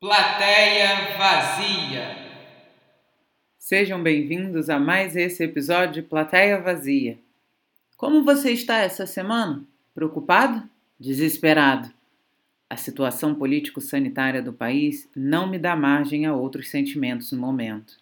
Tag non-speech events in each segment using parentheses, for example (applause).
Plateia Vazia. Sejam bem-vindos a mais esse episódio de Plateia Vazia. Como você está essa semana? Preocupado? Desesperado? A situação político-sanitária do país não me dá margem a outros sentimentos no momento.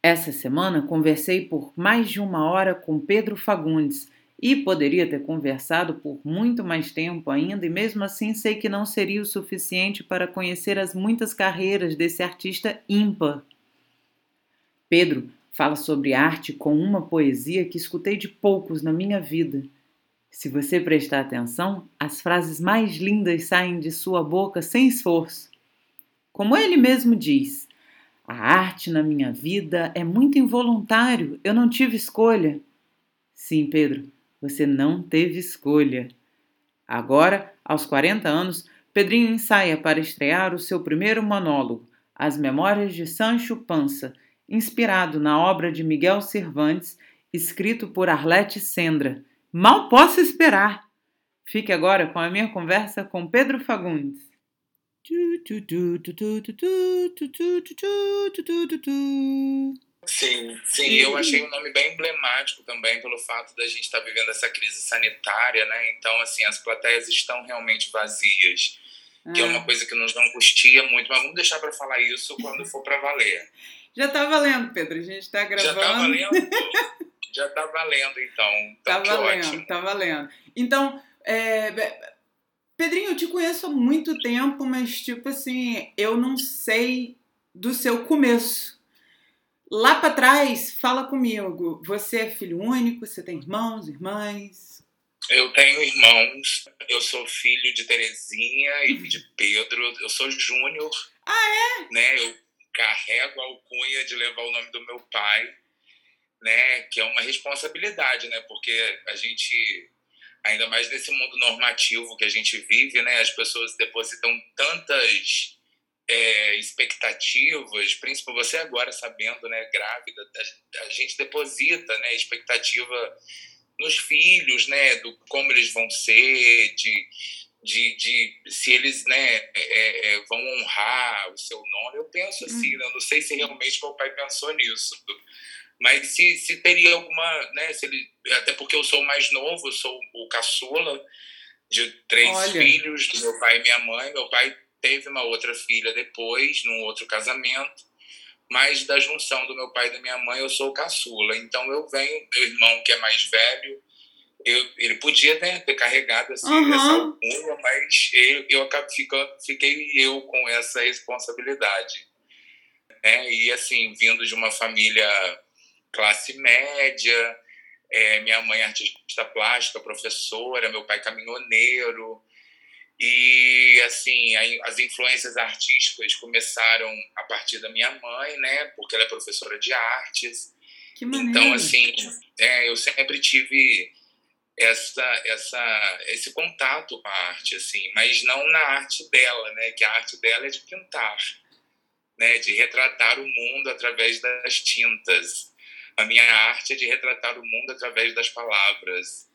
Essa semana conversei por mais de uma hora com Pedro Fagundes e poderia ter conversado por muito mais tempo ainda, e mesmo assim sei que não seria o suficiente para conhecer as muitas carreiras desse artista ímpar. Pedro fala sobre arte com uma poesia que escutei de poucos na minha vida. Se você prestar atenção, as frases mais lindas saem de sua boca sem esforço. Como ele mesmo diz, a arte na minha vida é muito involuntário, eu não tive escolha. Sim, Pedro, você não teve escolha. Agora, aos 40 anos, Pedrinho ensaia para estrear o seu primeiro monólogo, As Memórias de Sancho Panza, inspirado na obra de Miguel Cervantes, escrito por Arlete Sendra. Mal posso esperar! Fique agora com a minha conversa com Pedro Fagundes. Sim, sim, eu achei um nome bem emblemático também pelo fato da gente estar tá vivendo essa crise sanitária, né? Então, assim, as plateias estão realmente vazias, que é uma ah. coisa que nos angustia muito, mas vamos deixar para falar isso quando for para valer. Já está valendo, Pedro, a gente está gravando. (laughs) Já está valendo? Já está valendo, então. Está então, valendo, está valendo. Então, é, Pedrinho, eu te conheço há muito tempo, mas, tipo assim, eu não sei do seu começo. Lá para trás, fala comigo. Você é filho único? Você tem irmãos, irmãs? Eu tenho irmãos. Eu sou filho de Terezinha e de Pedro. Eu sou Júnior. Ah, é? Né? Eu carrego a alcunha de levar o nome do meu pai, né? Que é uma responsabilidade, né? Porque a gente ainda mais nesse mundo normativo que a gente vive, né? As pessoas depositam tantas é, expectativas, principalmente você agora sabendo, né, grávida, a, a, gente deposita, né, expectativa nos filhos, né, do como eles vão ser, de, de, de se eles, né, é, é, é vão honrar o seu nome. Eu penso assim, né, eu não sei se realmente meu pai pensou nisso, mas se, se teria alguma, né, se ele, até porque eu sou mais novo, eu sou o caçula de três Olha. filhos, do meu pai e minha mãe. Meu pai teve uma outra filha depois, num outro casamento, mas da junção do meu pai e da minha mãe eu sou caçula. Então eu venho, meu irmão que é mais velho, eu, ele podia né, ter carregado assim, uhum. essa alcunha, mas eu, eu acabo ficando, fiquei eu com essa responsabilidade. Né? E assim, vindo de uma família classe média, é, minha mãe artista plástica, professora, meu pai caminhoneiro, e, assim, as influências artísticas começaram a partir da minha mãe, né? Porque ela é professora de artes. Que maneiro. Então, assim, é, eu sempre tive essa, essa, esse contato com a arte, assim, mas não na arte dela, né? Que a arte dela é de pintar, né? De retratar o mundo através das tintas. A minha arte é de retratar o mundo através das palavras.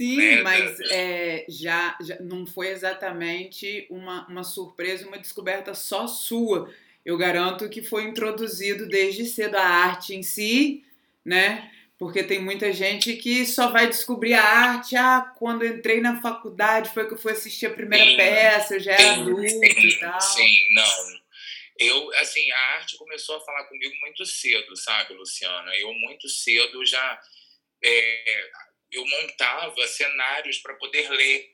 Sim, né? mas é, já, já não foi exatamente uma, uma surpresa, uma descoberta só sua. Eu garanto que foi introduzido desde cedo a arte em si, né? Porque tem muita gente que só vai descobrir a arte, ah, quando entrei na faculdade foi que eu fui assistir a primeira sim, peça, eu já era sim, adulto sim, e tal. Sim, não. Eu, assim, a arte começou a falar comigo muito cedo, sabe, Luciana? Eu muito cedo já é, eu montava cenários para poder ler.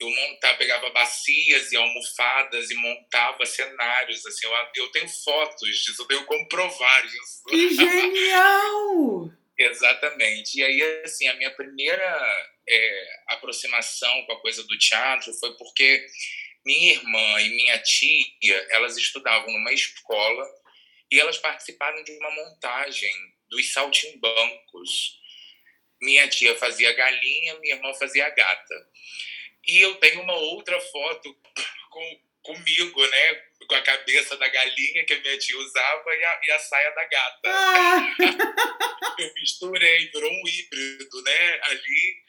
Eu montava, pegava bacias e almofadas e montava cenários. Assim, eu, eu tenho fotos disso, eu tenho como provar isso. Que genial! (laughs) Exatamente. E aí, assim, a minha primeira é, aproximação com a coisa do teatro foi porque minha irmã e minha tia, elas estudavam numa escola e elas participaram de uma montagem dos saltimbancos minha tia fazia galinha, minha irmã fazia gata. E eu tenho uma outra foto com, comigo, né? Com a cabeça da galinha que a minha tia usava e a, e a saia da gata. Ah. (laughs) eu misturei, virou um híbrido, né? Ali.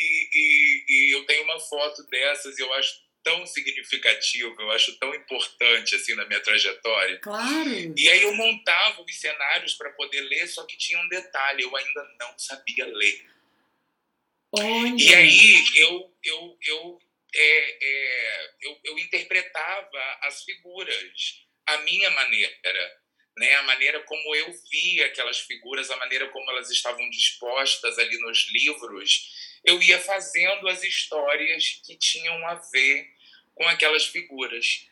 E, e, e, eu tenho uma foto dessas e eu acho tão significativo, eu acho tão importante assim na minha trajetória. Claro. E aí eu montava os cenários para poder ler, só que tinha um detalhe, eu ainda não sabia ler. Olha. E aí eu eu eu, é, é, eu, eu interpretava as figuras à minha maneira né, a maneira como eu via aquelas figuras, a maneira como elas estavam dispostas ali nos livros, eu ia fazendo as histórias que tinham a ver com aquelas figuras.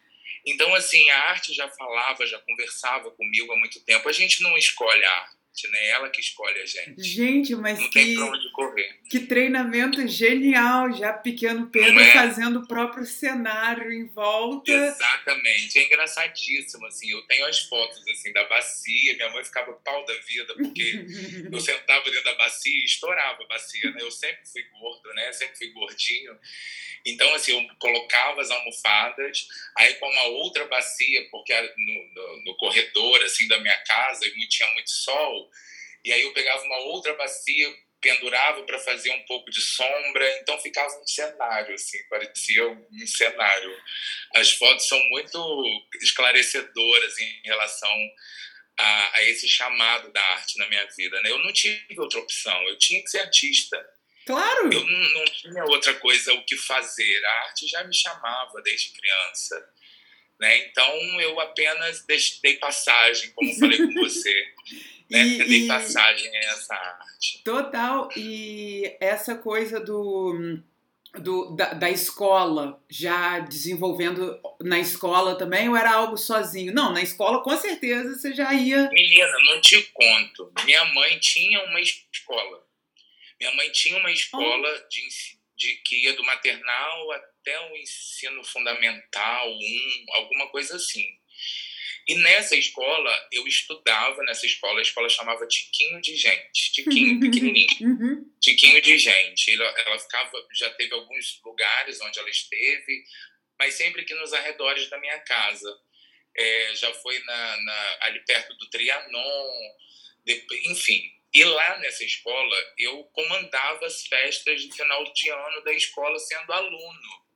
Então, assim, a arte já falava, já conversava comigo há muito tempo. A gente não escolhe a arte né? Ela que escolhe a gente. Gente, mas não que, tem pra onde correr. que treinamento genial, já pequeno Pedro é? fazendo o próprio cenário em volta. Exatamente, é engraçadíssimo, assim, eu tenho as fotos, assim, da bacia, minha mãe ficava pau da vida, porque (laughs) eu sentava dentro da bacia e estourava a bacia, né? Eu sempre fui gordo, né? Sempre fui gordinho. Então, assim, eu colocava as almofadas, aí com uma outra bacia, porque no, no, no corredor, assim, da minha casa, tinha muito sol, e aí eu pegava uma outra bacia, pendurava para fazer um pouco de sombra, então ficava um cenário, assim, parecia um cenário. As fotos são muito esclarecedoras em relação a, a esse chamado da arte na minha vida, né? Eu não tive outra opção, eu tinha que ser artista. Claro! Eu não, não tinha outra coisa o que fazer. A arte já me chamava desde criança. Né? Então eu apenas dei passagem, como falei com você. (laughs) Né? E, dei e... passagem a essa arte. Total. E essa coisa do, do da, da, escola, já desenvolvendo na escola também, ou era algo sozinho? Não, na escola com certeza você já ia. Menina, não te conto. Minha mãe tinha uma escola minha mãe tinha uma escola de, de, que ia do maternal até o ensino fundamental, um, alguma coisa assim. E nessa escola, eu estudava nessa escola, a escola chamava Tiquinho de Gente, Tiquinho, (laughs) pequenininho, uhum. Tiquinho de Gente. Ela, ela ficava, já teve alguns lugares onde ela esteve, mas sempre aqui nos arredores da minha casa. É, já foi na, na, ali perto do Trianon, de, enfim. E lá nessa escola, eu comandava as festas de final de ano da escola sendo aluno.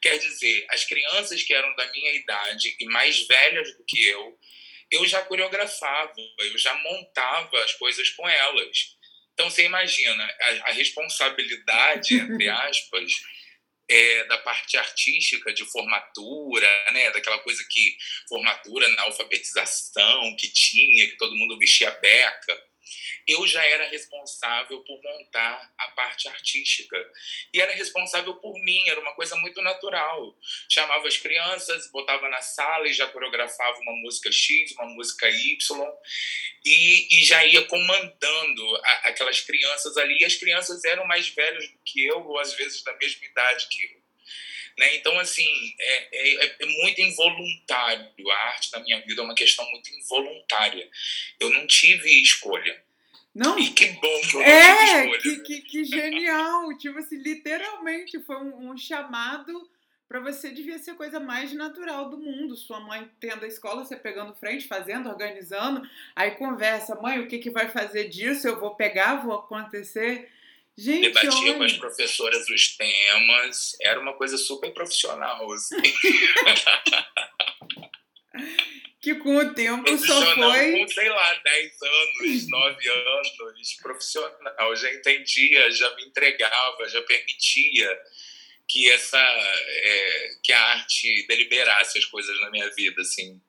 Quer dizer, as crianças que eram da minha idade e mais velhas do que eu, eu já coreografava, eu já montava as coisas com elas. Então você imagina a, a responsabilidade, entre (laughs) aspas, é, da parte artística de formatura, né, daquela coisa que formatura na alfabetização que tinha, que todo mundo vestia beca eu já era responsável por montar a parte artística. E era responsável por mim, era uma coisa muito natural. Chamava as crianças, botava na sala e já coreografava uma música X, uma música Y, e, e já ia comandando a, aquelas crianças ali. E as crianças eram mais velhas do que eu, ou às vezes da mesma idade que eu. Né? Então, assim, é, é, é, muito involuntário. A arte na minha vida é uma questão muito involuntária. Eu não tive escolha. Não. E que bom que eu é, não que, que, que, genial. (laughs) tipo assim, literalmente foi um, um chamado para você devia ser a coisa mais natural do mundo. Sua mãe tendo a escola, você pegando frente, fazendo, organizando, aí conversa, mãe, o que, que vai fazer disso? Eu vou pegar, vou acontecer. Gente, Debatia olha... com as professoras os temas, era uma coisa super profissional, assim. (laughs) que com o tempo só foi. Com, sei lá, 10 anos, 9 anos, profissional. Já entendia, já me entregava, já permitia que essa é, que a arte deliberasse as coisas na minha vida, assim.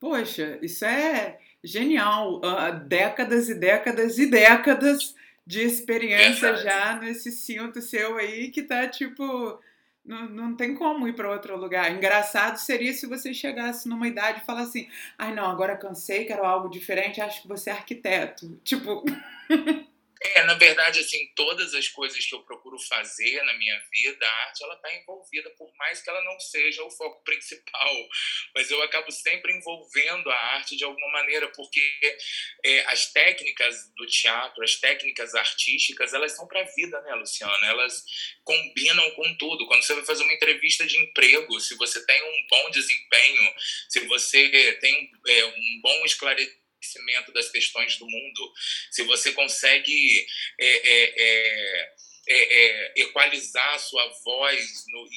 Poxa, isso é genial. Uh, décadas e décadas e décadas de experiência Verdade. já nesse cinto seu aí que tá tipo não, não tem como ir para outro lugar. Engraçado seria se você chegasse numa idade e falasse assim: ai não, agora cansei, quero algo diferente, acho que você é arquiteto. Tipo. (laughs) É, na verdade, assim, todas as coisas que eu procuro fazer na minha vida, a arte ela está envolvida, por mais que ela não seja o foco (laughs) principal, mas eu acabo sempre envolvendo a arte de alguma maneira, porque é, as técnicas do teatro, as técnicas artísticas, elas são para a vida, né, Luciana? Elas combinam com tudo. Quando você vai fazer uma entrevista de emprego, se você tem um bom desempenho, se você tem é, um bom esclarecimento conhecimento das questões do mundo, se você consegue é, é, é, é, é equalizar a sua voz no,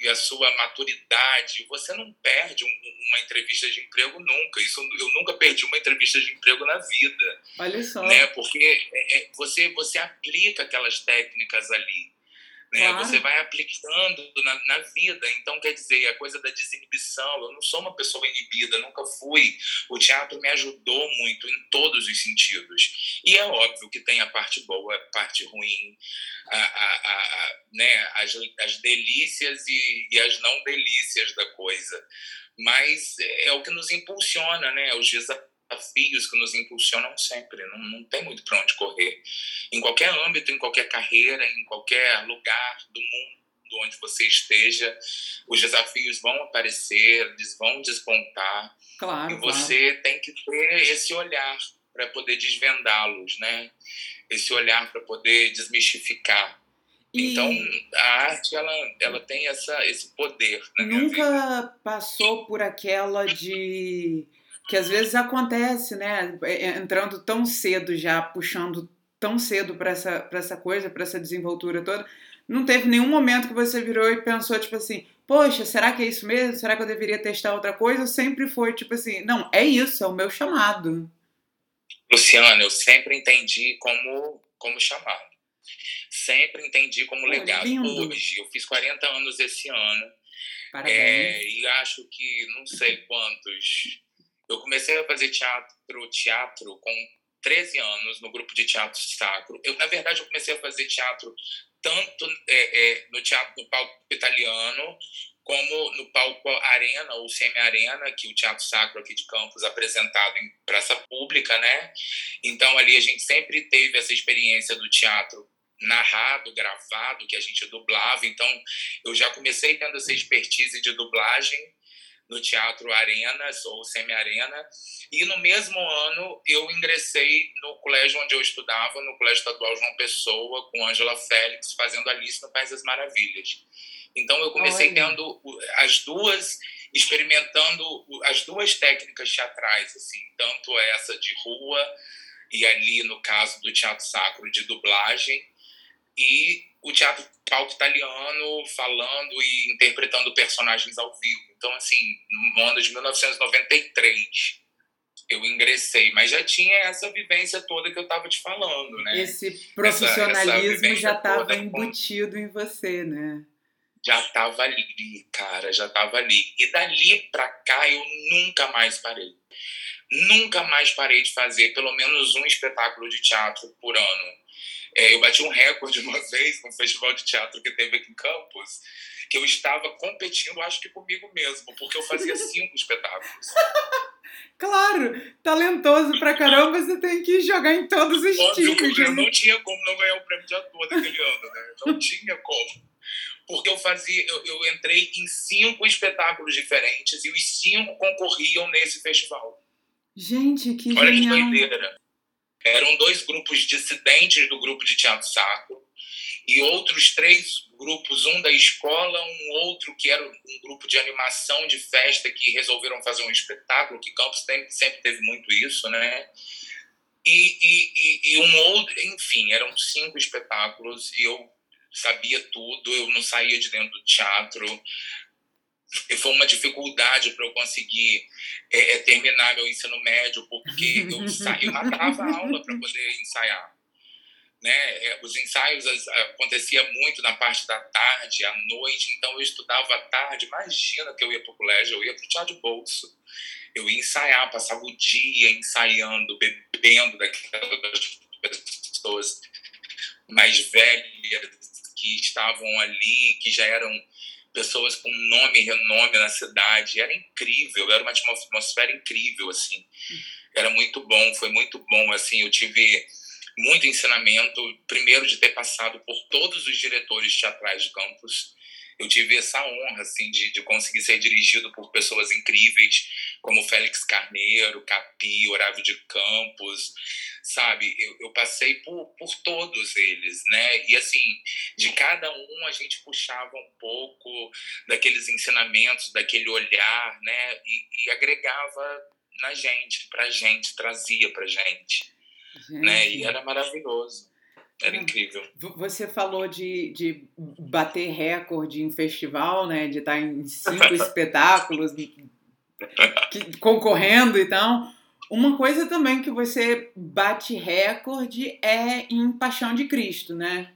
e a sua maturidade, você não perde um, uma entrevista de emprego nunca. Isso eu nunca perdi uma entrevista de emprego na vida. Olha só. Né? Porque você, você aplica aquelas técnicas ali. Né? Claro. Você vai aplicando na, na, vida. Então, quer dizer, a coisa da desinibição. Eu não sou uma pessoa inibida, nunca fui. O teatro me ajudou muito em todos os sentidos. E é óbvio que tem a parte boa, a parte ruim, a, a, a, né? as, as delícias e, e as não delícias da coisa. Mas é o que nos impulsiona, né? Os desafios desafios que nos impulsionam sempre, não, não tem muito para onde correr. Em qualquer âmbito, em qualquer carreira, em qualquer lugar do mundo onde você esteja, os desafios vão aparecer, eles vão despontar. Claro, e você claro. tem que ter esse olhar para poder desvendá-los, né? Esse olhar para poder desmistificar. E... Então, a arte, ela, ela tem essa, esse poder. Nunca passou por aquela de que às vezes acontece, né? É, é, entrando tão cedo já, puxando tão cedo para essa, pra essa coisa, para essa desenvoltura toda. Não teve nenhum momento que você virou e pensou, tipo assim, poxa, será que é isso mesmo? Será que eu deveria testar outra coisa? Sempre foi, tipo assim, não, é isso, é o meu chamado. Luciana, eu sempre entendi como, como chamado. Sempre entendi como legado. Hoje, eu fiz 40 anos esse ano. Parabéns. É, e acho que não sei quantos eu comecei a fazer teatro, teatro com 13 anos no grupo de teatro sacro. Eu, na verdade, eu comecei a fazer teatro tanto é, é, no teatro no palco italiano como no palco Arena ou Semi-Arena, que o Teatro Sacro aqui de Campos apresentado em praça pública, né? Então ali a gente sempre teve essa experiência do teatro narrado, gravado, que a gente dublava. Então eu já comecei tendo essa expertise de dublagem no Teatro Arenas ou Semi-Arena. E no mesmo ano eu ingressei no colégio onde eu estudava, no Colégio Estadual João Pessoa, com Angela Félix, fazendo Alice no País das Maravilhas. Então eu comecei Olha. tendo as duas, experimentando as duas técnicas teatrais, assim, tanto essa de rua e ali no caso do teatro sacro de dublagem e o teatro palco italiano falando e interpretando personagens ao vivo. Então, assim, no ano de 1993, eu ingressei, mas já tinha essa vivência toda que eu estava te falando, né? Esse profissionalismo essa, essa já estava embutido com... em você, né? Já estava ali, cara, já estava ali. E dali para cá eu nunca mais parei. Nunca mais parei de fazer pelo menos um espetáculo de teatro por ano. É, eu bati um recorde (laughs) uma vez num festival de teatro que teve aqui em Campos, que eu estava competindo, acho que comigo mesmo, porque eu fazia (laughs) cinco espetáculos. Claro, talentoso pra caramba, você tem que jogar em todos os Óbvio tipos. Eu não tinha como não ganhar o prêmio de ator daquele ano, né? Não tinha como. Porque eu fazia, eu, eu entrei em cinco espetáculos diferentes e os cinco concorriam nesse festival. Gente, que Olha genial. que doideira. Eram dois grupos dissidentes do grupo de teatro sacro e outros três grupos, um da escola, um outro que era um grupo de animação de festa que resolveram fazer um espetáculo, que Campos sempre, teve muito isso, né? E, e, e, um outro, enfim, eram cinco espetáculos e eu sabia tudo, eu não saía de dentro do teatro. E foi uma dificuldade para eu conseguir é, é, terminar meu ensino médio, porque eu, (laughs) sa... eu matava a aula para poder ensaiar né? É, os ensaios acontecia muito na parte da tarde, à noite, então eu estudava à tarde. Imagina que eu ia para o colégio, eu ia para o teatro de bolso. Eu ia ensaiar, passava o dia ensaiando, bebendo daquelas pessoas mais velhas que estavam ali, que já eram pessoas com nome e renome na cidade. Era incrível, era uma atmosfera incrível, assim. Era muito bom, foi muito bom, assim. Eu tive muito ensinamento, primeiro de ter passado por todos os diretores teatrais de campus. Eu tive essa honra assim de, de conseguir ser dirigido por pessoas incríveis como Félix Carneiro, Capi, Horácio de Campos, sabe? Eu, eu passei por, por todos eles, né? E assim, de cada um a gente puxava um pouco daqueles ensinamentos, daquele olhar, né? E, e agregava na gente, pra gente, trazia pra gente. Gente. Né? E era maravilhoso. Era incrível. Você falou de, de bater recorde em festival, né? De estar em cinco (laughs) espetáculos que, concorrendo, então. Uma coisa também que você bate recorde é em Paixão de Cristo, né?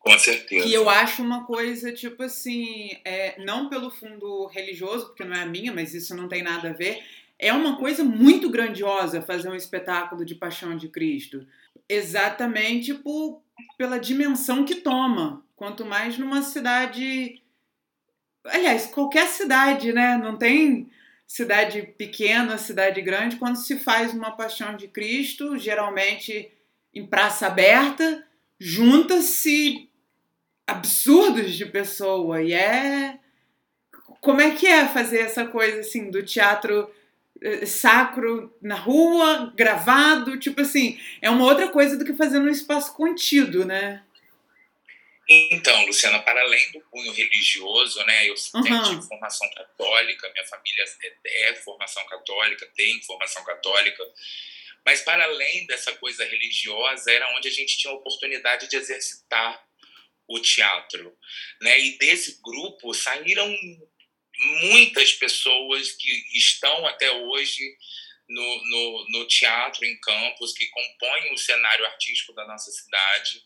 Com certeza. Que eu acho uma coisa, tipo assim, é, não pelo fundo religioso, porque não é a minha, mas isso não tem nada a ver. É uma coisa muito grandiosa fazer um espetáculo de Paixão de Cristo. Exatamente por, pela dimensão que toma. Quanto mais numa cidade. Aliás, qualquer cidade, né? Não tem cidade pequena, cidade grande. Quando se faz uma Paixão de Cristo, geralmente em praça aberta, junta-se absurdos de pessoa. E é. Como é que é fazer essa coisa assim do teatro sacro na rua, gravado? Tipo assim, é uma outra coisa do que fazer num espaço contido, né? Então, Luciana, para além do cunho religioso, né, eu uhum. tive formação católica, minha família é, é formação católica, tem formação católica, mas para além dessa coisa religiosa, era onde a gente tinha a oportunidade de exercitar o teatro. Né? E desse grupo saíram muitas pessoas que estão até hoje no, no, no teatro em campos, que compõem o cenário artístico da nossa cidade.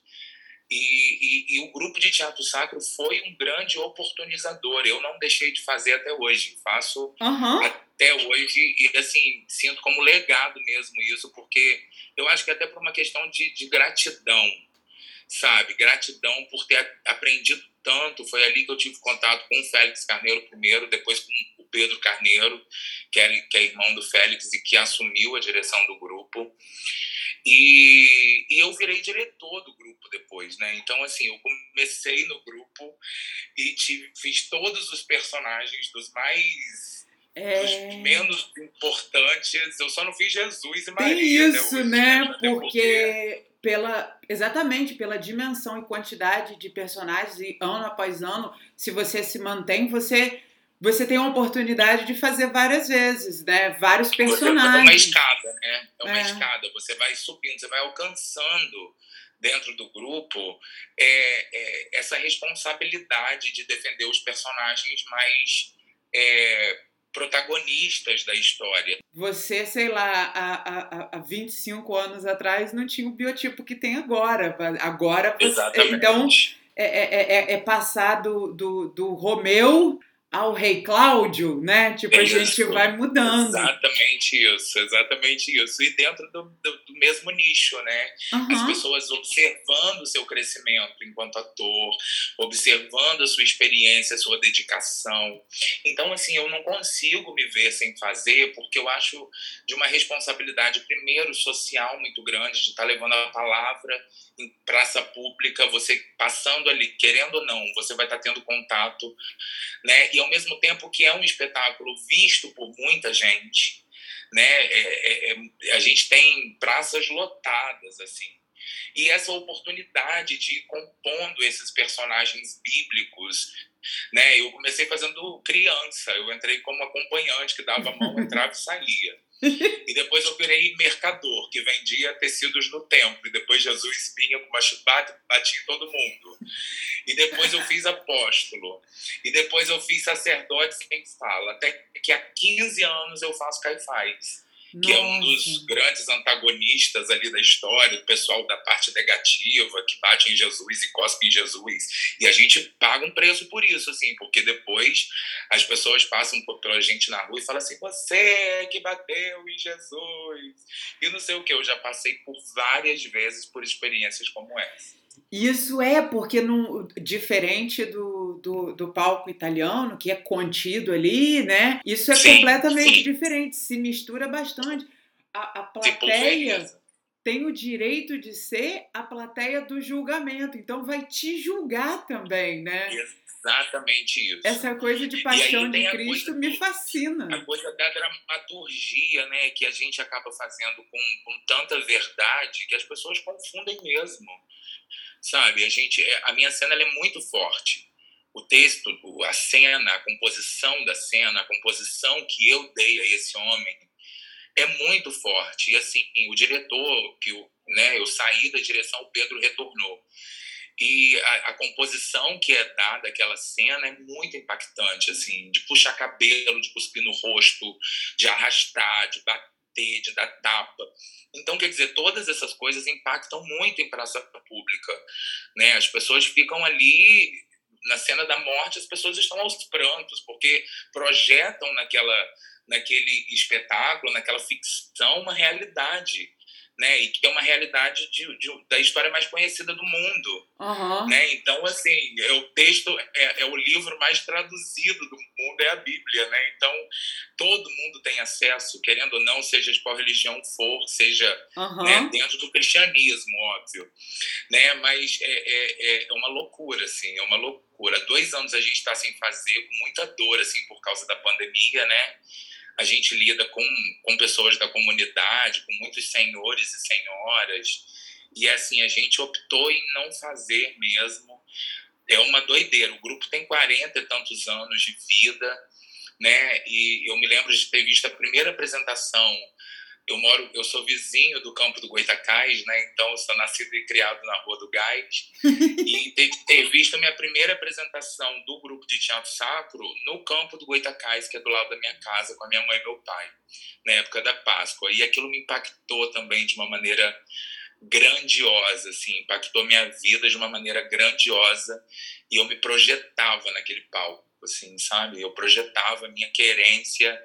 E, e, e, o grupo de teatro sacro foi um grande oportunizador. Eu não deixei de fazer até hoje, faço uhum. até hoje e assim sinto como legado mesmo isso, porque eu acho que até por uma questão de, de gratidão, sabe? Gratidão por ter aprendido tanto. Foi ali que eu tive contato com o Félix Carneiro primeiro, depois com o Pedro Carneiro, que é, que é irmão do Félix e que assumiu a direção do grupo. E, e eu virei diretor do grupo depois, né? Então, assim, eu comecei no grupo e tive, fiz todos os personagens dos mais é... Os menos importantes, eu só não fiz Jesus e Maria. Tem isso, né? né? Porque, porque pela exatamente pela dimensão e quantidade de personagens e ano após ano, se você se mantém, você você tem a oportunidade de fazer várias vezes, né? Vários personagens. É uma escada, né? É uma é. escada. Você vai subindo, você vai alcançando dentro do grupo é, é essa responsabilidade de defender os personagens mais é, protagonistas da história. Você, sei lá, há, há, há 25 anos atrás não tinha o biotipo que tem agora. Agora, Exatamente. então, é, é, é, é passar do, do, do Romeu ao rei Cláudio, né? Tipo, a gente vai mudando. Exatamente isso, exatamente isso. E dentro do, do, do mesmo nicho, né? Uhum. As pessoas observando o seu crescimento enquanto ator, observando a sua experiência, a sua dedicação. Então, assim, eu não consigo me ver sem fazer, porque eu acho de uma responsabilidade, primeiro, social muito grande, de estar tá levando a palavra em praça pública, você passando ali, querendo ou não, você vai estar tá tendo contato, né? E ao mesmo tempo que é um espetáculo visto por muita gente, né? É, é, é, a gente tem praças lotadas, assim. E essa oportunidade de ir compondo esses personagens bíblicos, né? Eu comecei fazendo criança, eu entrei como acompanhante que dava a mão, (laughs) entrava e saía. E depois eu virei mercador, que vendia tecidos no templo. E depois Jesus vinha com uma e batia em todo mundo. E depois eu fiz apóstolo. E depois eu fiz sacerdote sem fala. Até que há 15 anos eu faço caifás que é um dos grandes antagonistas ali da história, o pessoal da parte negativa, que bate em Jesus e cospe em Jesus. E a gente paga um preço por isso, assim, porque depois as pessoas passam pela gente na rua e falam assim: você é que bateu em Jesus. E não sei o que, eu já passei por várias vezes por experiências como essa. Isso é porque, no, diferente do, do, do, palco italiano, que é contido ali, né? Isso é sim, completamente sim. diferente, se mistura bastante. A, a plateia tem o direito de ser a plateia do julgamento, então vai te julgar também, né? Exatamente isso. Essa coisa de paixão de Cristo me fascina. A coisa da dramaturgia, né? Que a gente acaba fazendo com, com tanta verdade que as pessoas confundem mesmo sabe? A gente, é, a minha cena é muito forte. O texto, a cena, a composição da cena, a composição que eu dei a esse homem é muito forte. E assim, o diretor, que eu, né, eu saí da direção, o Pedro retornou. E a, a, composição que é dada àquela cena é muito impactante, assim, de puxar cabelo, de cuspir no rosto, de arrastar, de bater, de dar tapa. Então, quer dizer, todas essas coisas impactam muito em praça pública, né? As pessoas ficam ali na cena da morte, as pessoas estão aos prantos, porque projetam naquela naquele espetáculo, naquela ficção, uma realidade né? E que é uma realidade de, de, da história mais conhecida do mundo, uhum. né? Então, assim, é o texto é, é, o livro mais traduzido do mundo é a Bíblia, né? Então, todo mundo tem acesso, querendo ou não, seja de qual religião for, seja uhum. né, dentro do cristianismo, óbvio, né? Mas é, é, é uma loucura, assim, é uma loucura. Dois anos a gente está sem fazer, com muita dor, assim, por causa da pandemia, né? A gente lida com, com pessoas da comunidade, com muitos senhores e senhoras, e assim, a gente optou em não fazer mesmo. É uma doideira. O grupo tem 40 e tantos anos de vida, né? E eu me lembro de ter visto a primeira apresentação eu moro, eu sou vizinho do campo do Goitacás, né? Então eu sou nascido e criado na Rua do Gás (laughs) e ter, ter, visto a minha primeira apresentação do grupo de teatro sacro no campo do Goitacás, que é do lado da minha casa, com a minha mãe e meu pai, na época da Páscoa. E aquilo me impactou também de uma maneira grandiosa, assim, impactou minha vida de uma maneira grandiosa e eu me projetava naquele palco, assim, sabe? Eu projetava a minha querência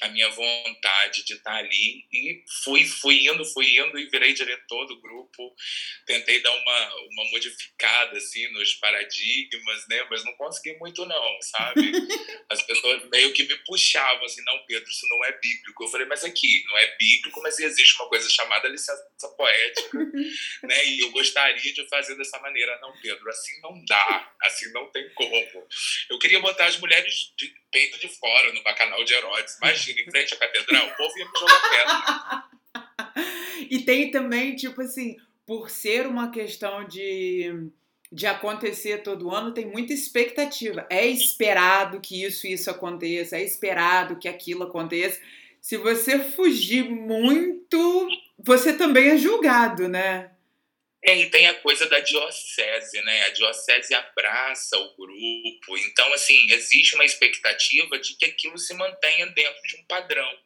a minha vontade de estar ali e fui fui indo fui indo e virei diretor do grupo. Tentei dar uma uma modificada assim nos paradigmas né? Mas não consegui muito não sabe? (laughs) As pessoas meio que me puxavam assim não Pedro isso não é bíblico. Eu falei mas aqui não é bíblico mas existe uma coisa chamada licença poética (laughs) né? E eu gostaria de fazer dessa maneira. Não Pedro assim não dá assim não tem como. Eu queria botar as mulheres de peito de fora no bacanal de Herodes. Imagina, em frente à catedral, o povo ia me jogar pedra. (laughs) e tem também, tipo assim, por ser uma questão de, de acontecer todo ano, tem muita expectativa. É esperado que isso e isso aconteça, é esperado que aquilo aconteça. Se você fugir muito, você também é julgado, né? É, e tem a coisa da diocese, né? A diocese abraça o grupo. Então, assim, existe uma expectativa de que aquilo se mantenha dentro de um padrão,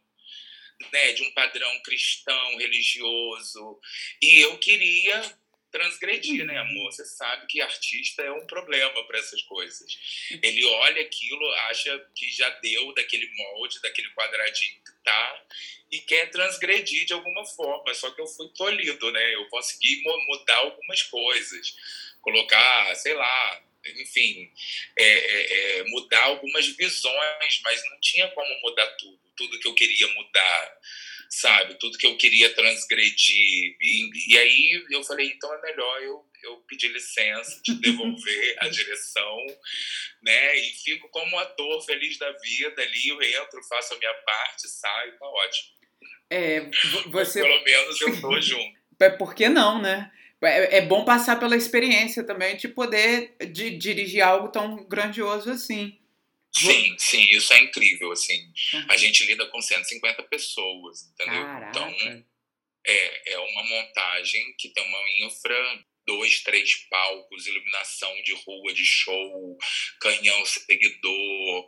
né? De um padrão cristão, religioso. E eu queria transgredir, né, amor? Você sabe que artista é um problema para essas coisas. Ele olha aquilo, acha que já deu daquele molde, daquele quadradinho que tá, e quer transgredir de alguma forma. Só que eu fui tolhido, né? Eu consegui mudar algumas coisas, colocar, sei lá, enfim, é, é, é, mudar algumas visões, mas não tinha como mudar tudo, tudo que eu queria mudar sabe? Tudo que eu queria transgredir. E, e aí eu falei, então é melhor eu, eu pedir licença, de devolver a (laughs) direção, né? E fico como ator feliz da vida ali, eu entro, faço a minha parte, saio, tá ótimo. É, você... Pelo menos eu tô junto. (laughs) Por que não, né? É, é bom passar pela experiência também de poder de, dirigir algo tão grandioso assim. Sim, sim, isso é incrível, assim. Uhum. A gente lida com 150 pessoas, entendeu? Caraca. Então, é, é uma montagem que tem uma infra, dois, três palcos, iluminação de rua, de show, canhão seguidor,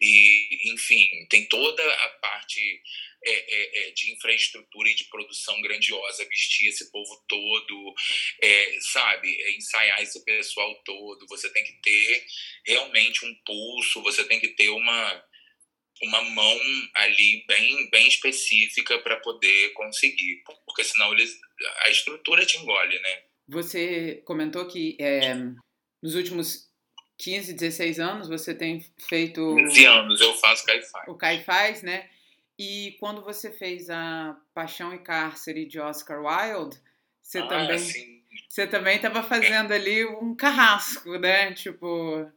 e, enfim, tem toda a parte é, é, é, de infraestrutura e de produção grandiosa, vestir esse povo todo, é, sabe, é, ensaiar esse pessoal todo. Você tem que ter realmente um pulso, você tem que ter uma, uma mão ali bem, bem específica para poder conseguir, porque senão eles, a estrutura te engole, né? Você comentou que é, nos últimos 15, 16 anos você tem feito. 15 anos eu faço Caifás. O Caifás, né? E quando você fez a Paixão e Cárcere de Oscar Wilde, você ah, também sim. você também estava fazendo ali um carrasco, né? Tipo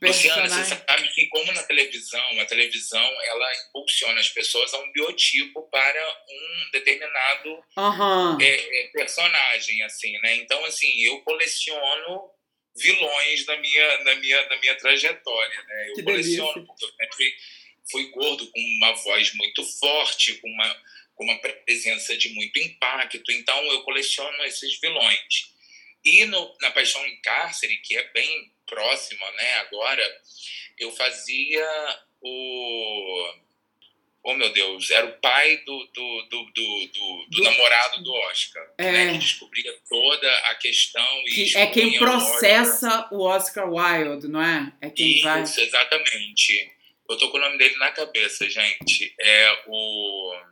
Luciana, você sabe que como na televisão, a televisão ela impulsiona as pessoas a um biotipo para um determinado uhum. é, é, personagem, assim, né? Então, assim, eu coleciono vilões na minha, na minha, na minha trajetória, né? Eu que coleciono, delícia. porque eu sempre fui gordo com uma voz muito forte, com uma, com uma presença de muito impacto. Então, eu coleciono esses vilões. E no, na Paixão em Cárcere, que é bem próxima, né, agora, eu fazia o oh meu Deus, era o pai do, do, do, do, do, do namorado do Oscar, é. né, que descobria toda a questão e que É quem processa o Oscar. o Oscar Wilde, não é? É quem Isso, vai... exatamente. Eu tô com o nome dele na cabeça, gente. É o...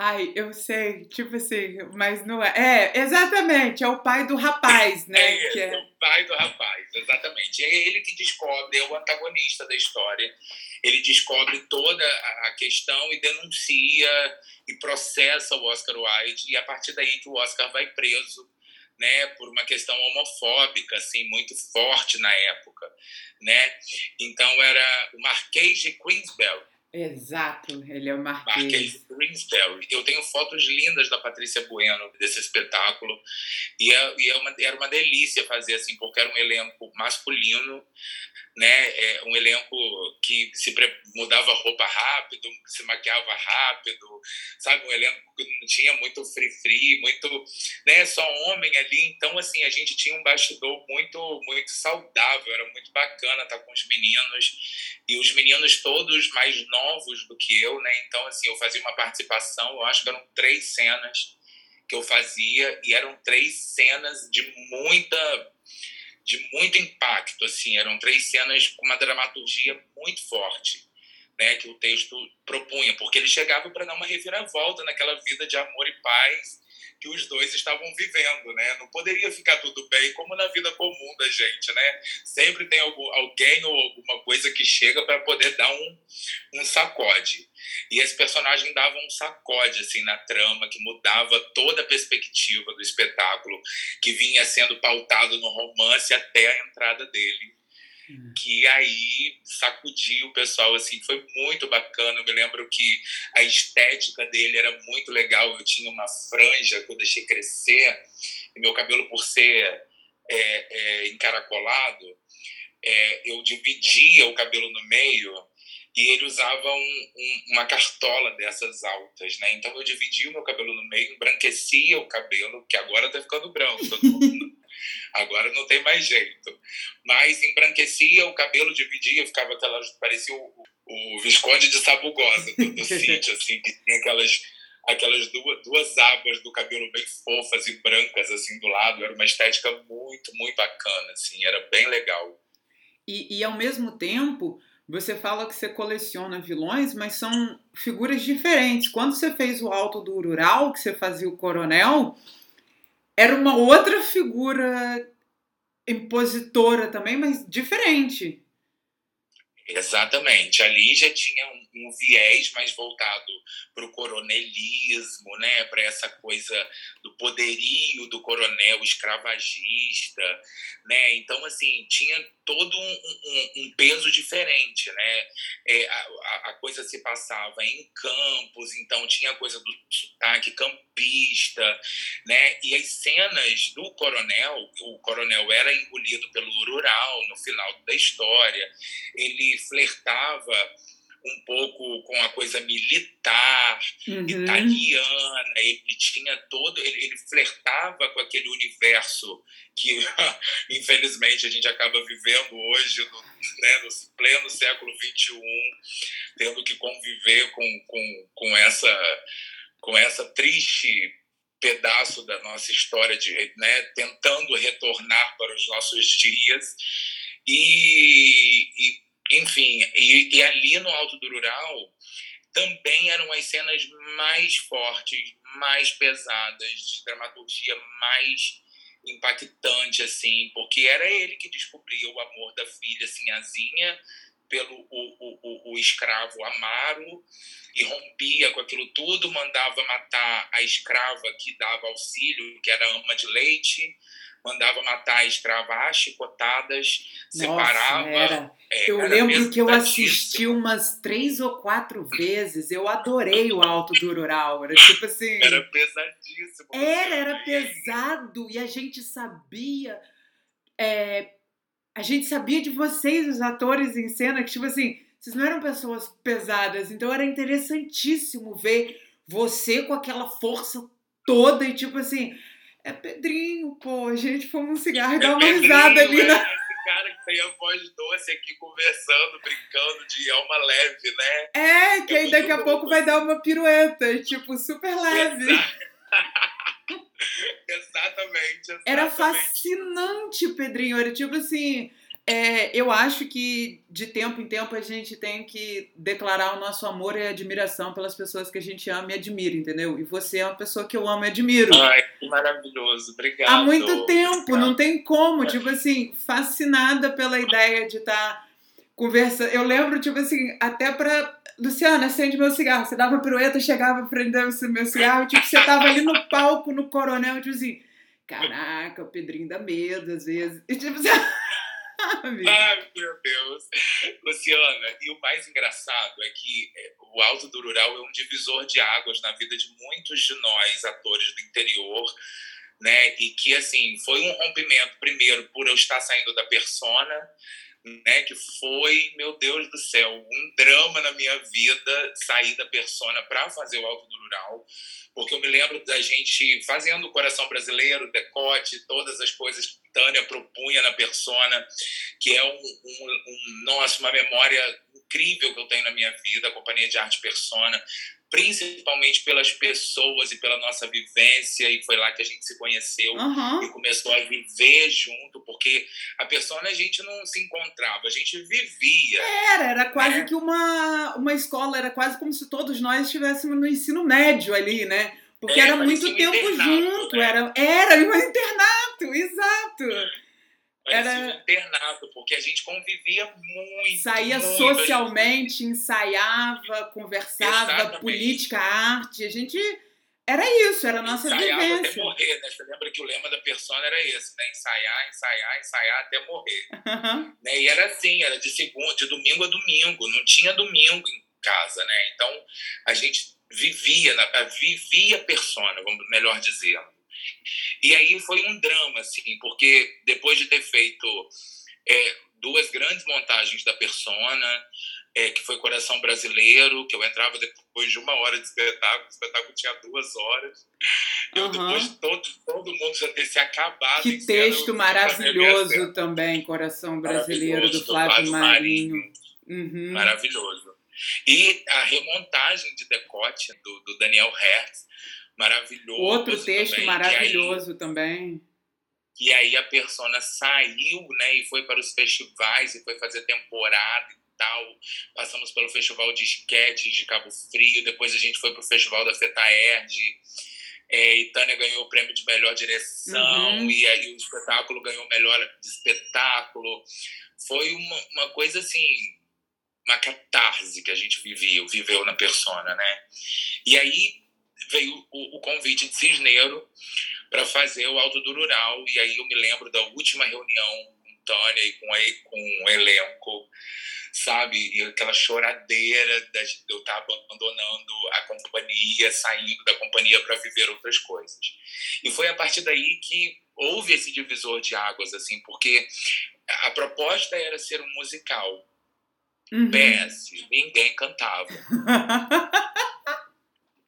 Ai, eu sei, tipo assim, mas não é. É, exatamente, é o pai do rapaz, né? É, que é... o pai do rapaz, exatamente. É ele que descobre, é o antagonista da história ele descobre toda a questão e denuncia e processa o Oscar Wilde e a partir daí que o Oscar vai preso né, por uma questão homofóbica assim muito forte na época, né? Então era o Marquês de Queensberry Exato, ele é o Marquês. Marquês Greensbury. Eu tenho fotos lindas da Patrícia Bueno desse espetáculo e, é, e é uma, era uma delícia fazer assim, porque era um elenco masculino, né? É um elenco que se mudava roupa rápido, se maquiava rápido, sabe? Um elenco que não tinha muito free-free, muito, né? Só homem ali. Então, assim, a gente tinha um bastidor muito, muito saudável, era muito bacana estar com os meninos e os meninos todos mais novos do que eu, né? Então, assim, eu fazia uma participação, eu acho que eram três cenas que eu fazia e eram três cenas de muita de muito impacto, assim, eram três cenas com uma dramaturgia muito forte, né, que o texto propunha, porque ele chegava para dar uma reviravolta naquela vida de amor e paz que os dois estavam vivendo, né? Não poderia ficar tudo bem como na vida comum da gente, né? Sempre tem algum, alguém ou alguma coisa que chega para poder dar um, um sacode. E esse personagem dava um sacode assim na trama que mudava toda a perspectiva do espetáculo, que vinha sendo pautado no romance até a entrada dele. Que aí sacudiu o pessoal, assim, foi muito bacana. Eu me lembro que a estética dele era muito legal. Eu tinha uma franja que eu deixei crescer, e meu cabelo, por ser é, é, encaracolado, é, eu dividia o cabelo no meio e ele usava um, um, uma cartola dessas altas, né? Então eu dividia o meu cabelo no meio, embranquecia o cabelo, que agora tá ficando branco, todo mundo (laughs) Agora não tem mais jeito. Mas embranquecia o cabelo, dividia, ficava aquelas. parecia o, o Visconde de Sabugosa do, do (laughs) sítio, assim, que tinha aquelas, aquelas duas, duas abas do cabelo bem fofas e brancas, assim, do lado. Era uma estética muito, muito bacana, assim, era bem legal. E, e ao mesmo tempo, você fala que você coleciona vilões, mas são figuras diferentes. Quando você fez o Alto do Rural, que você fazia o coronel, era uma outra figura impositora também, mas diferente. Exatamente. Ali já tinha um, um viés mais voltado para o coronelismo, né? para essa coisa do poderio do coronel escravagista. Né? Então, assim, tinha todo um, um, um peso diferente. Né? É, a, a, coisa se passava em campos, então tinha a coisa do sotaque campista. Né? E as cenas do coronel, o coronel era engolido pelo rural no final da história, ele flertava um pouco com a coisa militar, uhum. italiana, ele tinha todo, ele, ele, flertava com aquele universo que, (laughs) infelizmente, a gente acaba vivendo hoje, no, né, no pleno século XXI, tendo que conviver com, com, com, essa, com essa triste pedaço da nossa história, de, né, tentando retornar para os nossos dias. E, e enfim, e, e, ali no Alto do Rural também eram as cenas mais fortes, mais pesadas, de dramaturgia mais impactante, assim, porque era ele que descobria o amor da filha Sinhazinha pelo o, o, o, escravo Amaro e rompia com aquilo tudo, mandava matar a escrava que dava auxílio, que era ama de leite, mandava matar a escrava às chicotadas, Nossa, separava. Era. É, eu era lembro que eu assisti umas três ou quatro vezes. Eu adorei o Alto do Rural. Era tipo assim. Era pesadíssimo. Era, era pesado. E a gente sabia. É, a gente sabia de vocês, os atores em cena, que, tipo assim, vocês não eram pessoas pesadas, então era interessantíssimo ver você com aquela força toda e tipo assim, é Pedrinho, pô, a gente fuma um cigarro e é dá uma risada ali na. É esse cara que tem a voz doce aqui conversando, brincando de alma leve, né? É, que é aí daqui a pouco vai dar uma pirueta, tipo, super leve. exatamente, (laughs) exatamente. Era fascinante, Pedrinho. Era tipo assim. É, eu acho que de tempo em tempo a gente tem que declarar o nosso amor e admiração pelas pessoas que a gente ama e admira, entendeu? E você é uma pessoa que eu amo e admiro. Ai, que maravilhoso, obrigado. Há muito tempo, obrigado. não tem como, tipo assim, fascinada pela ideia de estar tá conversando. Eu lembro, tipo assim, até pra. Luciana, acende meu cigarro. Você dava pirueta, chegava, prender o meu cigarro, tipo, você tava ali no palco, no coronel, tipo assim, caraca, o Pedrinho dá medo às vezes. E tipo assim. (laughs) Ai, meu Deus. Luciana, e o mais engraçado é que é, o Alto do Rural é um divisor de águas na vida de muitos de nós, atores do interior, né? E que, assim, foi um rompimento, primeiro, por eu estar saindo da persona, né, que foi, meu Deus do céu, um drama na minha vida sair da persona para fazer o Alto do Rural, porque eu me lembro da gente fazendo o Coração Brasileiro, decote, todas as coisas que Tânia propunha na persona, que é um, um, um nossa, uma memória incrível que eu tenho na minha vida, a Companhia de Arte Persona, principalmente pelas pessoas e pela nossa vivência, e foi lá que a gente se conheceu uhum. e começou a viver junto, porque a persona a gente não se encontrava, a gente vivia. Era, era quase né? que uma, uma escola, era quase como se todos nós estivéssemos no ensino médio ali, né? Porque é, era muito tempo junto, né? era, era um (laughs) internato, exato. Era um internato, porque a gente convivia muito. Saía muito, socialmente, gente... ensaiava, conversava, Exatamente. política, arte. A gente. Era isso, era a nossa ensaiava vivência. até morrer, né? Você lembra que o lema da persona era esse, né? Ensaiar, ensaiar, ensaiar até morrer. Uhum. Né? E era assim, era de segunda, de domingo a domingo, não tinha domingo em casa, né? Então a gente vivia, vivia persona, vamos melhor dizer. E aí foi um drama, assim, porque depois de ter feito é, duas grandes montagens da persona, é, que foi Coração Brasileiro, que eu entrava depois de uma hora de espetáculo, o espetáculo tinha duas horas. Eu uhum. depois todo, todo mundo já ter se acabado. Que texto maravilhoso também, Coração Brasileiro, do Flávio, Flávio Marinho. Marinho. Uhum. Maravilhoso. E a remontagem de decote do, do Daniel Hertz, maravilhoso. Outro texto também, maravilhoso aí, também. E aí a persona saiu, né, e foi para os festivais e foi fazer temporada e tal. Passamos pelo Festival de Esquetes de Cabo Frio, depois a gente foi para o Festival da Fetaerd. É, e Tânia ganhou o prêmio de melhor direção, uhum. e aí o espetáculo ganhou melhor de espetáculo. Foi uma, uma coisa assim uma catarse que a gente vivia, viveu na persona, né? E aí veio o, o convite de Cisneiro para fazer o Alto do Rural, e aí eu me lembro da última reunião com Tânia e com, a, com o elenco, sabe? E aquela choradeira de eu estar abandonando a companhia, saindo da companhia para viver outras coisas. E foi a partir daí que houve esse divisor de águas, assim, porque a proposta era ser um musical, Uhum. PS, ninguém cantava. (laughs)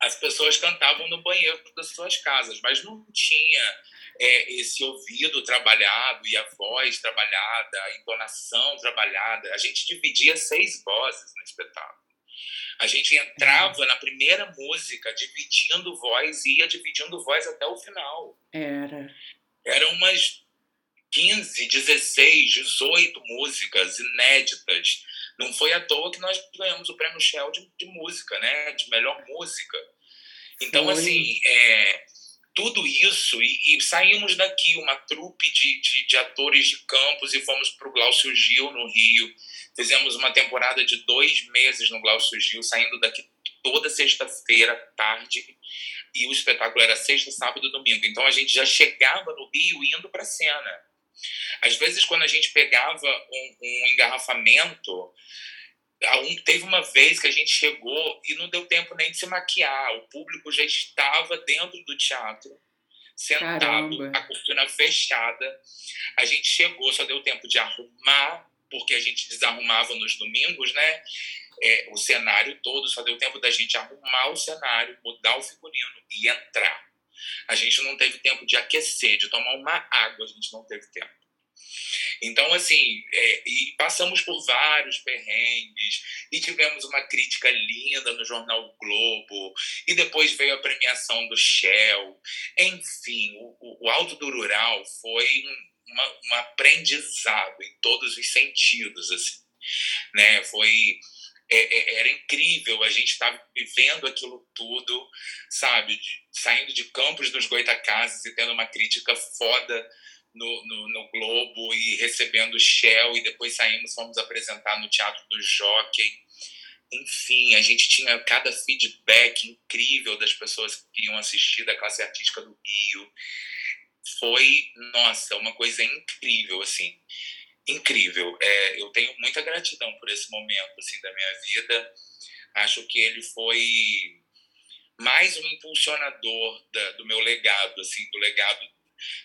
As pessoas cantavam no banheiro das suas casas, mas não tinha é, esse ouvido trabalhado e a voz trabalhada, a entonação trabalhada. A gente dividia seis vozes no espetáculo. A gente entrava na primeira música dividindo voz e ia dividindo voz até o final. Era. Eram umas 15, 16, 18 músicas inéditas não foi à toa que nós ganhamos o prêmio Shell de, de música, né? De melhor música. Então, foi. assim, é, tudo isso, e, e, saímos daqui, uma trupe de, de, de atores de campos, e fomos para o Glaucio Gil, no Rio. Fizemos uma temporada de dois meses no Glaucio Gil, saindo daqui toda sexta-feira, tarde, e o espetáculo era sexta, sábado e domingo. Então a gente já chegava no Rio indo para a cena. Às vezes, quando a gente pegava um, um engarrafamento, teve uma vez que a gente chegou e não deu tempo nem de se maquiar. O público já estava dentro do teatro, sentado, Caramba. a cortina fechada. A gente chegou, só deu tempo de arrumar porque a gente desarrumava nos domingos, né? É, o cenário todo, só deu tempo da gente arrumar o cenário, mudar o figurino e entrar. A gente não teve tempo de aquecer, de tomar uma água, a gente não teve tempo. Então, assim, é, e passamos por vários perrengues, e tivemos uma crítica linda no jornal o Globo, e depois veio a premiação do Shell. Enfim, o, o Alto do Rural foi um, uma, um aprendizado em todos os sentidos, assim. Né? Foi é, é, era incrível, a gente estava vivendo aquilo tudo, sabe? Saindo de campos dos Goitacazes e tendo uma crítica foda no, no, no, Globo e recebendo Shell, e depois saímos, fomos apresentar no Teatro do Jockey. Enfim, a gente tinha cada feedback incrível das pessoas que iam assistir da classe artística do Rio. Foi, nossa, uma coisa incrível, assim incrível. É, eu tenho muita gratidão por esse momento assim da minha vida. Acho que ele foi mais um impulsionador da, do meu legado, assim, do legado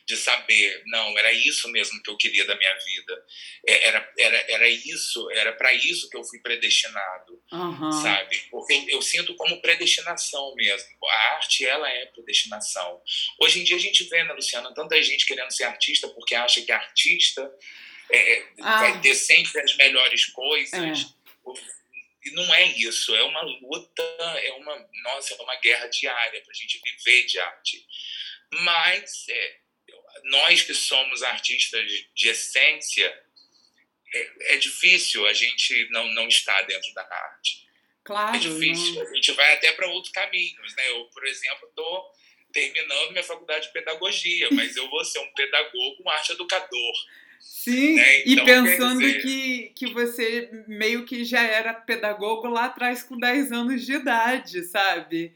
de saber, não, era isso mesmo que eu queria da minha vida. É, era, era, era isso, era para isso que eu fui predestinado, uhum. sabe? Porque eu, eu, sinto como predestinação mesmo. A arte, ela é predestinação. Hoje em dia a gente vê, né, Luciana, tanta gente querendo ser artista porque acha que artista é, ah. vai ter sempre as melhores coisas. É. E não é isso, é uma luta, é uma, nossa, é uma guerra diária para a gente viver de arte. Mas é, nós que somos artistas de essência, é, é, difícil a gente não, não estar dentro da arte. Claro. É difícil. Não... A gente vai até para outros caminhos. Né? Eu, por exemplo, estou terminando minha faculdade de pedagogia, mas eu vou ser um pedagogo, um arte educador. Sim, né? então, e pensando dizer... que, que você meio que já era pedagogo lá atrás com 10 anos de idade, sabe?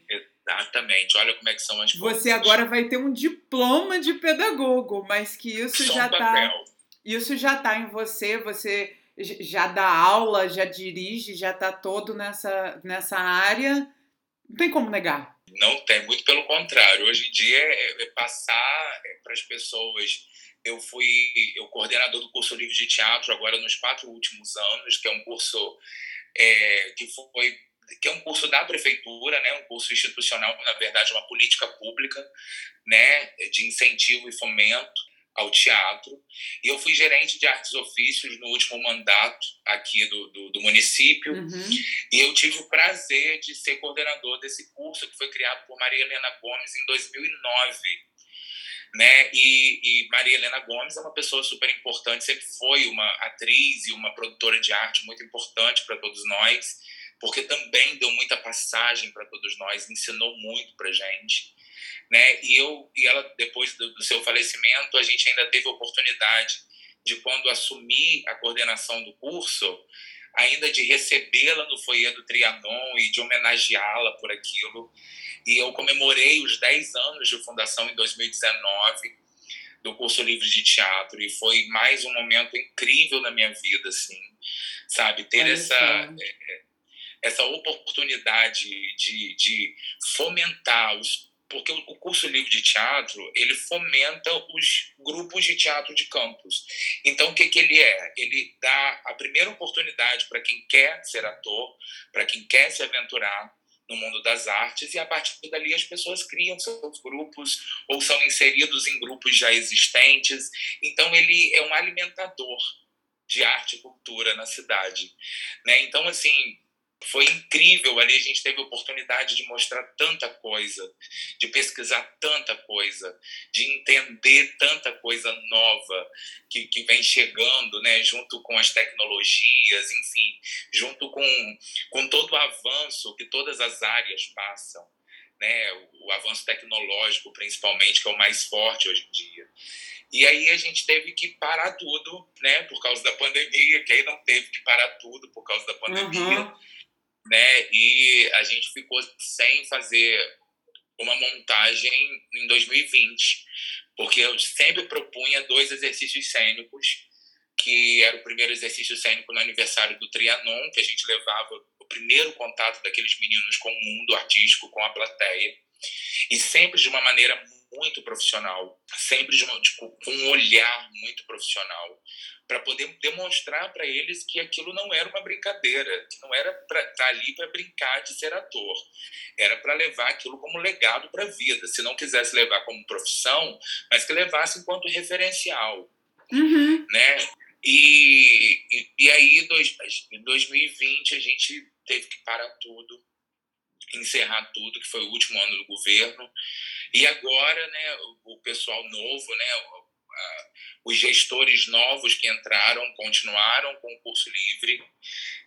Exatamente, olha como é que são as coisas. Você agora vai ter um diploma de pedagogo, mas que isso já um tá. Isso já tá em você, você já dá aula, já dirige, já tá todo nessa, nessa área. Não tem como negar. Não tem, muito pelo contrário. Hoje em dia é, é passar é, para as pessoas eu fui o coordenador do curso livre de teatro agora nos quatro últimos anos, que é um curso é, que foi que é um curso da prefeitura, né, um curso institucional, na verdade, uma política pública, né, de incentivo e fomento ao teatro. E eu fui gerente de artes ofícios no último mandato aqui do, do, do município. Uhum. E eu tive o prazer de ser coordenador desse curso que foi criado por Maria Helena Gomes em 2009 né? E, e, Maria Helena Gomes é uma pessoa super importante, sempre foi uma atriz e uma produtora de arte muito importante para todos nós, porque também deu muita passagem para todos nós, ensinou muito para gente, né? E eu e ela depois do, do seu falecimento, a gente ainda teve a oportunidade de quando assumir a coordenação do curso, ainda de recebê-la no foyer do Trianon e de homenageá-la por aquilo. E eu comemorei os 10 anos de fundação em 2019 do curso livre de teatro e foi mais um momento incrível na minha vida, assim, sabe? Ter essa, é, é, essa oportunidade de, de fomentar os porque o curso livre de teatro ele fomenta os grupos de teatro de campus. Então, o que, que ele é? Ele dá a primeira oportunidade para quem quer ser ator, para quem quer se aventurar no mundo das artes, e a partir dali as pessoas criam seus grupos ou são inseridos em grupos já existentes. Então, ele é um alimentador de arte e cultura na cidade. Né? Então, assim, foi incrível. Ali a gente teve a oportunidade de mostrar tanta coisa de pesquisar tanta coisa de entender tanta coisa nova que, que vem chegando né junto com as tecnologias enfim junto com com todo o avanço que todas as áreas passam né o, o avanço tecnológico principalmente que é o mais forte hoje em dia. E aí a gente teve que parar tudo, né, por causa da pandemia, que aí não teve que parar tudo por causa da pandemia. Uhum né? E a gente ficou sem fazer uma montagem em 2020, porque eu sempre propunha dois exercícios cênicos, que era o primeiro exercício cênico no aniversário do Trianon, que a gente levava o primeiro contato daqueles meninos com o mundo artístico, com a plateia, e sempre de uma maneira muito profissional, sempre de uma, com um olhar muito profissional, para poder demonstrar para eles que aquilo não era uma brincadeira, que não era para estar tá ali para brincar de ser ator, era para levar aquilo como legado para a vida. Se não quisesse levar como profissão, mas que levasse enquanto referencial, uhum. né? E, e, e aí, dois, em 2020, a gente teve que parar tudo, encerrar tudo, que foi o último ano do governo. E agora, né, o, o pessoal novo, né, os gestores novos que entraram continuaram com o curso livre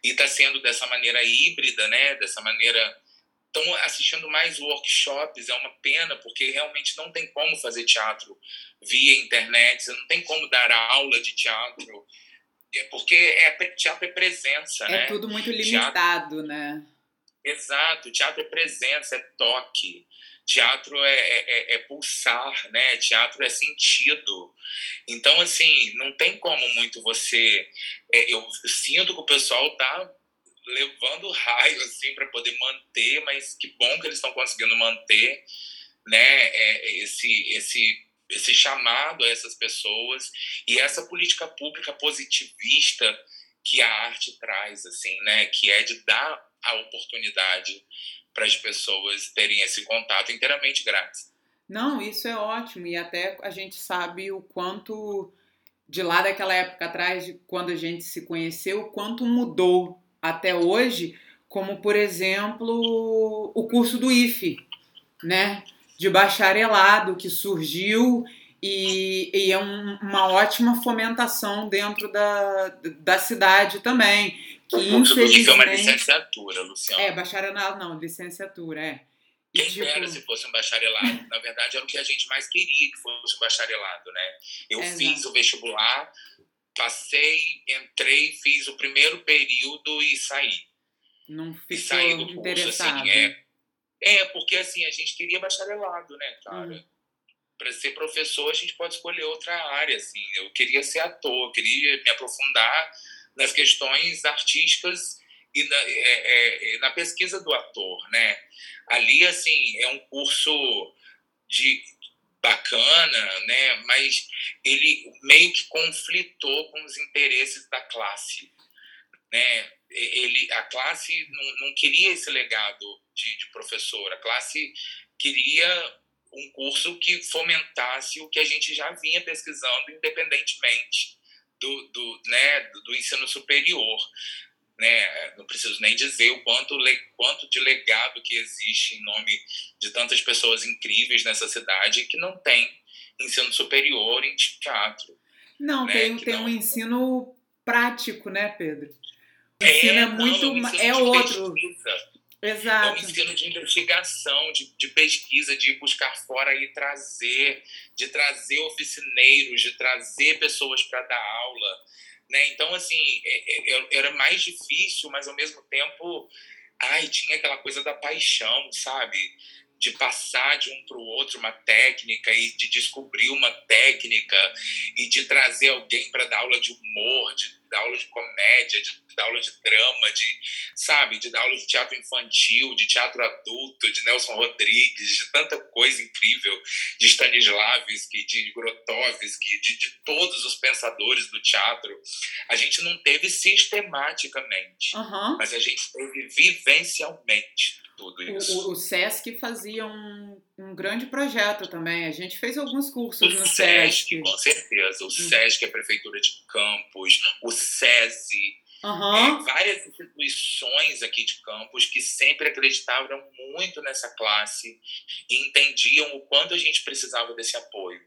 e está sendo dessa maneira híbrida, né? Dessa maneira estão assistindo mais workshops é uma pena porque realmente não tem como fazer teatro via internet, não tem como dar aula de teatro é porque é teatro é presença, é né? É tudo muito limitado, teatro, né? Exato, teatro é presença, é toque. Teatro é, é, é, é, pulsar, né? Teatro é sentido. Então, assim, não tem como muito você. É, eu sinto que o pessoal tá levando (laughs) raio, assim, para poder manter, mas que bom que eles estão conseguindo manter, né? É, esse, esse, esse chamado a essas pessoas e essa política pública positivista que a arte traz, assim, né? Que é de dar a oportunidade para as pessoas terem esse contato inteiramente grátis. Não, isso é ótimo e até a gente sabe o quanto de lá daquela época atrás, de quando a gente se conheceu, o quanto mudou até hoje, como por exemplo o curso do IFE, né, de bacharelado que surgiu e, e é um, uma ótima fomentação dentro da, da cidade também. Que o curso do IFE é uma licenciatura, Luciano. É, bacharelado não, licenciatura, é. Quem tipo... dera se fosse um bacharelado. Na verdade, era o que a gente mais queria que fosse um bacharelado, né? Eu é, fiz não. o vestibular, passei, entrei, fiz o primeiro período e saí. Não ficou e saí do curso, assim, é, é, porque assim, a gente queria bacharelado, né, cara? Uhum. Para ser professor, a gente pode escolher outra área, assim. Eu queria ser ator, queria me aprofundar nas questões artísticas e na, é, é, na pesquisa do ator, né? Ali, assim, é um curso de bacana, né? Mas ele meio que conflitou com os interesses da classe, né? Ele, a classe não, não queria esse legado de, de professor, a classe queria um curso que fomentasse o que a gente já vinha pesquisando independentemente do, do, né, do, ensino superior. Né? Não preciso nem dizer o quanto, quanto de legado que existe em nome de tantas pessoas incríveis nessa cidade que não tem ensino superior em teatro. Não, né? tem, tem não... um ensino prático, né, Pedro? O ensino é, é muito. Não, é outro. Pesquisa. Exato. É um ensino de investigação, de, de pesquisa, de buscar fora e trazer, de trazer oficineiros, de trazer pessoas para dar aula. Né? Então, assim, é, é, era mais difícil, mas ao mesmo tempo, ai, tinha aquela coisa da paixão, sabe? De passar de um para o outro uma técnica e de descobrir uma técnica e de trazer alguém para dar aula de humor, de dar aula de comédia, de dar aula de drama, de, sabe, de dar aula de teatro infantil, de teatro adulto, de Nelson Rodrigues, de tanta coisa incrível, de Stanislavski, de Grotowski, de, de todos os pensadores do teatro. A gente não teve sistematicamente, uhum. mas a gente teve vivencialmente tudo isso. O, o, o SESC fazia um, um grande projeto também. A gente fez alguns cursos o no SESC. SESC. Com certeza. O hum. SESC a Prefeitura de Campos, o SESI. Uhum. É, várias instituições aqui de Campos que sempre acreditavam muito nessa classe e entendiam o quanto a gente precisava desse apoio.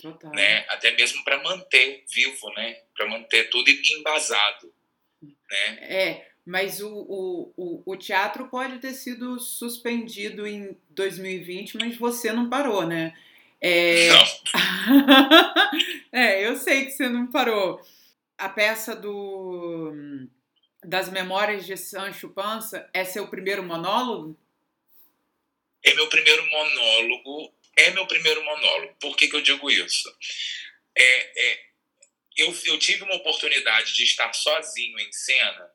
Total. Né? Até mesmo para manter vivo, né? para manter tudo embasado. Né? É, mas o, o, o, o, teatro pode ter sido suspendido em 2020, mas você não parou, né? É... Não. (laughs) é, eu sei que você não parou. A peça do das Memórias de Sancho Panza é seu primeiro monólogo? É meu primeiro monólogo. É meu primeiro monólogo. Por que, que eu digo isso? É, é, eu, eu tive uma oportunidade de estar sozinho em cena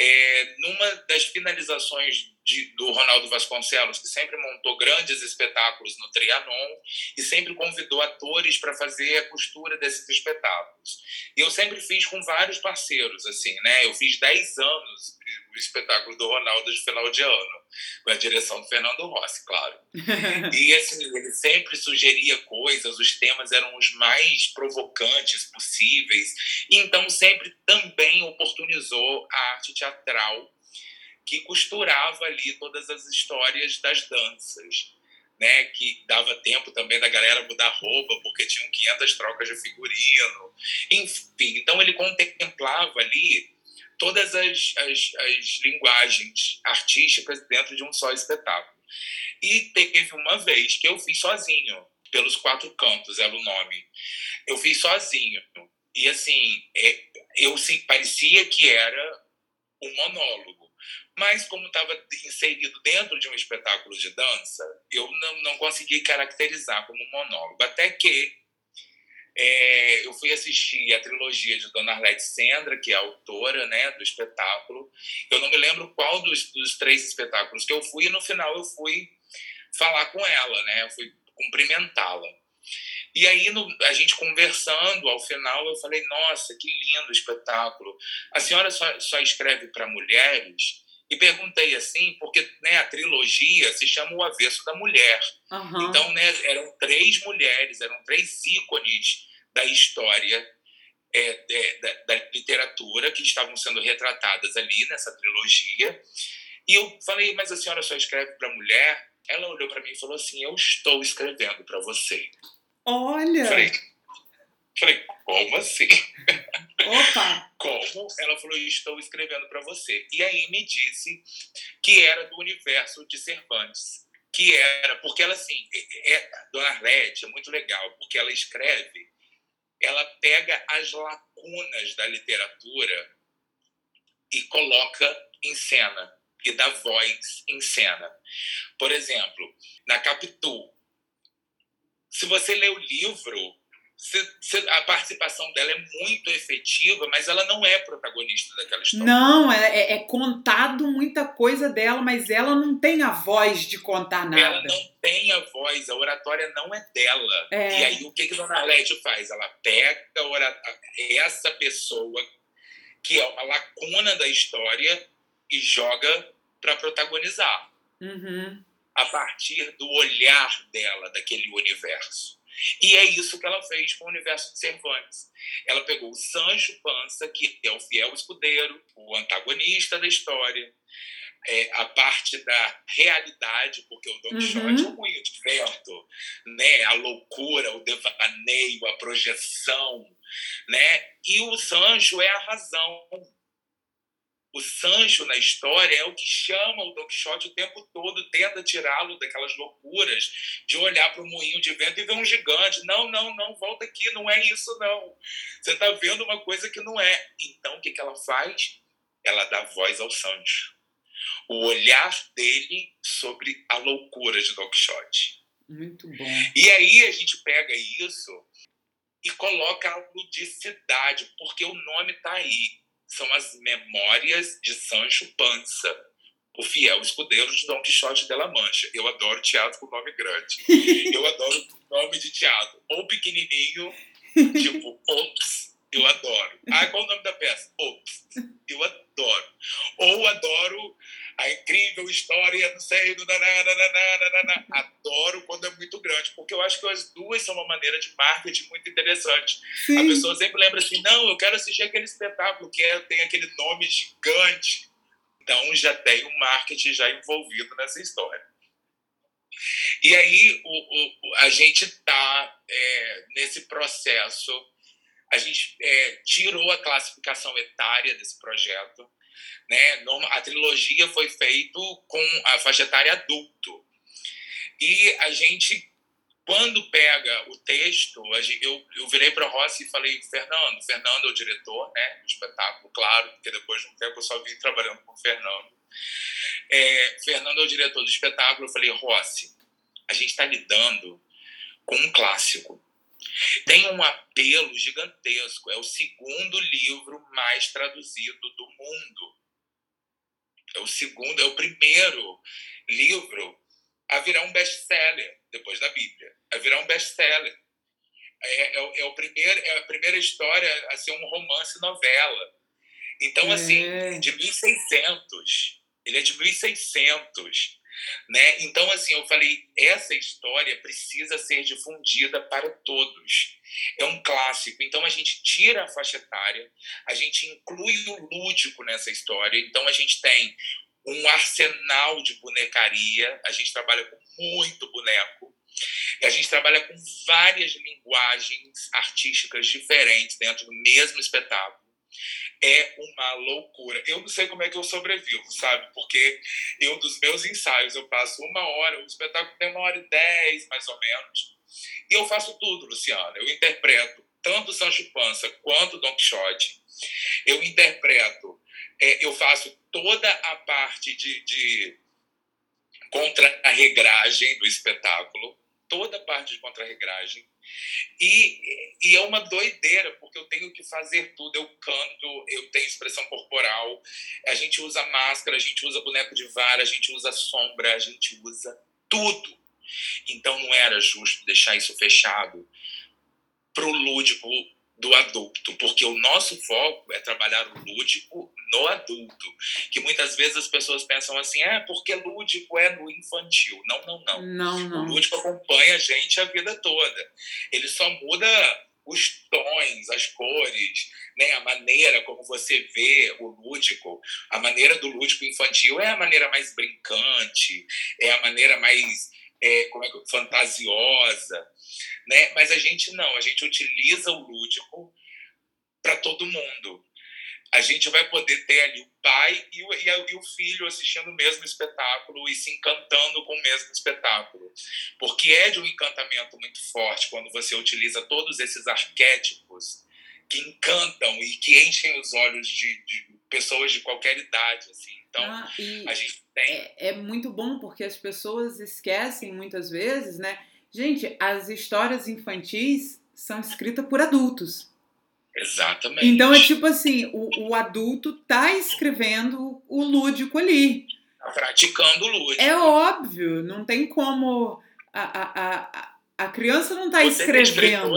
é, numa das finalizações de, do Ronaldo Vasconcelos, que sempre montou grandes espetáculos no Trianon e sempre convidou atores para fazer a costura desses espetáculos. E eu sempre fiz com vários parceiros, assim, né? Eu fiz 10 anos o espetáculo do Ronaldo de final de ano, com a direção do Fernando Rossi, claro. (laughs) e assim, ele sempre sugeria coisas, os temas eram os mais provocantes possíveis, e então sempre também oportunizou a arte teatral que costurava ali todas as histórias das danças. Né, que dava tempo também da galera mudar roupa, porque tinham 500 trocas de figurino. Enfim, então ele contemplava ali todas as, as, as linguagens artísticas dentro de um só espetáculo. E teve uma vez que eu fiz sozinho, pelos quatro cantos, era o nome. Eu fiz sozinho. E assim, é, eu parecia que era um monólogo. Mas, como estava inserido dentro de um espetáculo de dança, eu não, não consegui caracterizar como monólogo. Até que é, eu fui assistir a trilogia de Dona Arlete Sendra, que é a autora né, do espetáculo. Eu não me lembro qual dos, dos três espetáculos que eu fui, e no final eu fui falar com ela, né? Eu fui cumprimentá-la. E aí, no, a gente conversando, ao final, eu falei: Nossa, que lindo espetáculo. A senhora só, só escreve para mulheres? E perguntei assim, porque né, a trilogia se chama O Avesso da Mulher. Uhum. Então, né, eram três mulheres, eram três ícones da história é, é, da, da, literatura que estavam sendo retratadas ali nessa trilogia. E eu falei, mas a senhora só escreve para mulher? Ela olhou para mim e falou assim: Eu estou escrevendo para você. Olha! Falei, falei como assim? Opa! (laughs) Como? Ela falou, estou escrevendo para você. E aí me disse que era do universo de Cervantes. Que era, porque ela assim, é, é, Dona Arlete é muito legal, porque ela escreve, ela pega as lacunas da literatura e coloca em cena, e dá voz em cena. Por exemplo, na você lê o livro, a participação dela é muito efetiva, mas ela não é protagonista daquela história. Não, é, é, é, contado muita coisa dela, mas ela não tem a voz de contar nada. Ela não tem a voz, a oratória não é dela. É. E aí o que, que Dona Arlete faz? Ela pega essa pessoa que é uma lacuna da história e joga para protagonizar. Uhum. A partir do olhar dela, daquele universo. E é isso que ela fez com o universo de Cervantes. Ela pegou o Sancho Panza, que é o fiel escudeiro, o antagonista da história, é, a parte da realidade, porque o Don uhum. Quixote é muito diverto, né? a loucura, o devaneio, a projeção, né? e o Sancho é a razão, o Sancho na história é o que chama o Don Quixote o tempo todo, tenta tirá-lo daquelas loucuras de olhar para o moinho de vento e ver um gigante. Não, não, não, volta aqui, não é isso não. Você está vendo uma coisa que não é. Então o que, que ela faz? Ela dá voz ao Sancho. O olhar dele sobre a loucura de Don Quixote. Muito bom. E aí a gente pega isso e coloca a ludicidade, porque o nome está aí são as Memórias de Sancho Panza, o fiel escudeiro de Dom Quixote de la Mancha. Eu adoro teatro com nome grande. (laughs) Eu adoro nome de teatro. Ou pequenininho, (laughs) tipo Ops, eu adoro. Ah, qual o nome da peça? Ops, eu adoro. Ou adoro a incrível história, não sei, do nananana, adoro quando é muito grande, porque eu acho que as duas são uma maneira de marketing muito interessante. Sim. A pessoa sempre lembra assim, não, eu quero assistir aquele espetáculo que é, tem aquele nome gigante. Então já tem um marketing já envolvido nessa história. E aí o, o a gente está é, nesse processo, a gente é, tirou a classificação etária desse projeto, né? A trilogia foi feita com a faixa etária adulto. E a gente, quando pega o texto, eu, eu virei para o Rossi e falei, Fernando, Fernando é o diretor né, do espetáculo, claro, porque depois de um tempo eu só vim trabalhando com o Fernando. É, Fernando é o diretor do espetáculo, eu falei, Rossi, a gente está lidando com um clássico. Tem um apelo gigantesco, é o segundo livro mais traduzido do mundo. É o segundo, é o primeiro livro a virar um best-seller depois da Bíblia, a virar um best-seller. É, é, é, o primeiro, é a primeira história a ser um romance novela. Então, assim, é. de 1600. Ele é de 1600. Né? Então, assim, eu falei, essa história precisa ser difundida para todos. É um clássico. Então, a gente tira a faixa etária, a gente inclui o lúdico nessa história. Então, a gente tem um arsenal de bonecaria, a gente trabalha com muito boneco, a gente trabalha com várias linguagens artísticas diferentes dentro do mesmo espetáculo é uma loucura. Eu não sei como é que eu sobrevivo, sabe? Porque eu, dos meus ensaios, eu passo uma hora, o espetáculo tem uma hora e dez, mais ou menos, e eu faço tudo, Luciano. Eu interpreto tanto Sancho Panza quanto Don Quixote. Eu interpreto, é, eu faço toda a parte de, de contra-regragem do espetáculo, toda a parte de contra-regragem. E, e é uma doideira, porque eu tenho que fazer tudo. Eu canto, eu tenho expressão corporal, a gente usa máscara, a gente usa boneco de vara, a gente usa sombra, a gente usa tudo. Então não era justo deixar isso fechado para o lúdico do adulto, porque o nosso foco é trabalhar o lúdico no adulto, que muitas vezes as pessoas pensam assim, é porque lúdico é no infantil. Não, não, não. não, não. O lúdico acompanha a gente a vida toda. Ele só muda os tons, as cores, né, a maneira como você vê o lúdico. A maneira do lúdico infantil é a maneira mais brincante, é a maneira mais é, como é, fantasiosa né? Mas a gente não, a gente utiliza o lúdico para todo mundo. A gente vai poder ter ali o pai e o, e o filho assistindo o mesmo espetáculo e se encantando com o mesmo espetáculo. Porque é de um encantamento muito forte quando você utiliza todos esses arquétipos que encantam e que enchem os olhos de, de pessoas de qualquer idade. Assim. Então, ah, a gente tem. É, é muito bom porque as pessoas esquecem muitas vezes, né? Gente, as histórias infantis são escritas por adultos. Exatamente. Então é tipo assim, o, o adulto tá escrevendo o lúdico ali. Tá praticando o lúdico. É óbvio, não tem como. A, a, a, a criança não tá Você escrevendo.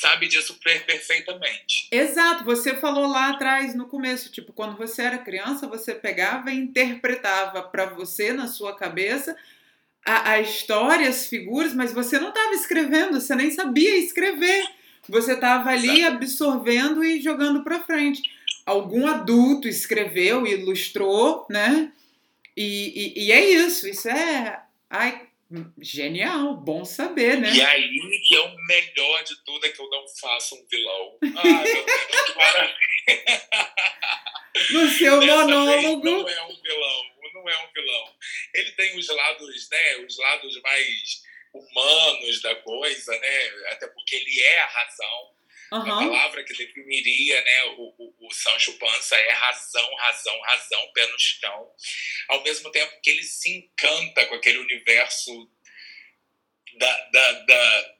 Sabe disso perfeitamente. Exato, você falou lá atrás no começo, tipo, quando você era criança, você pegava e interpretava para você na sua cabeça a, a história, as figuras, mas você não estava escrevendo, você nem sabia escrever. Você estava ali absorvendo e jogando para frente. Algum adulto escreveu, ilustrou, né? E, e, e, é isso, isso é ai, genial, bom saber, né? E aí que é o melhor de tudo é que eu não faço um vilão. Ah, meu Deus, para... (laughs) No seu Dessa monólogo. não é um vilão não é um vilão. Ele tem os lados, né, os lados mais humanos da coisa, né? Até porque ele é a razão. Uhum. A palavra que definiria né, o, o, o, Sancho Panza é razão, razão, razão, pé no chão. Ao mesmo tempo que ele se encanta com aquele universo da, da, da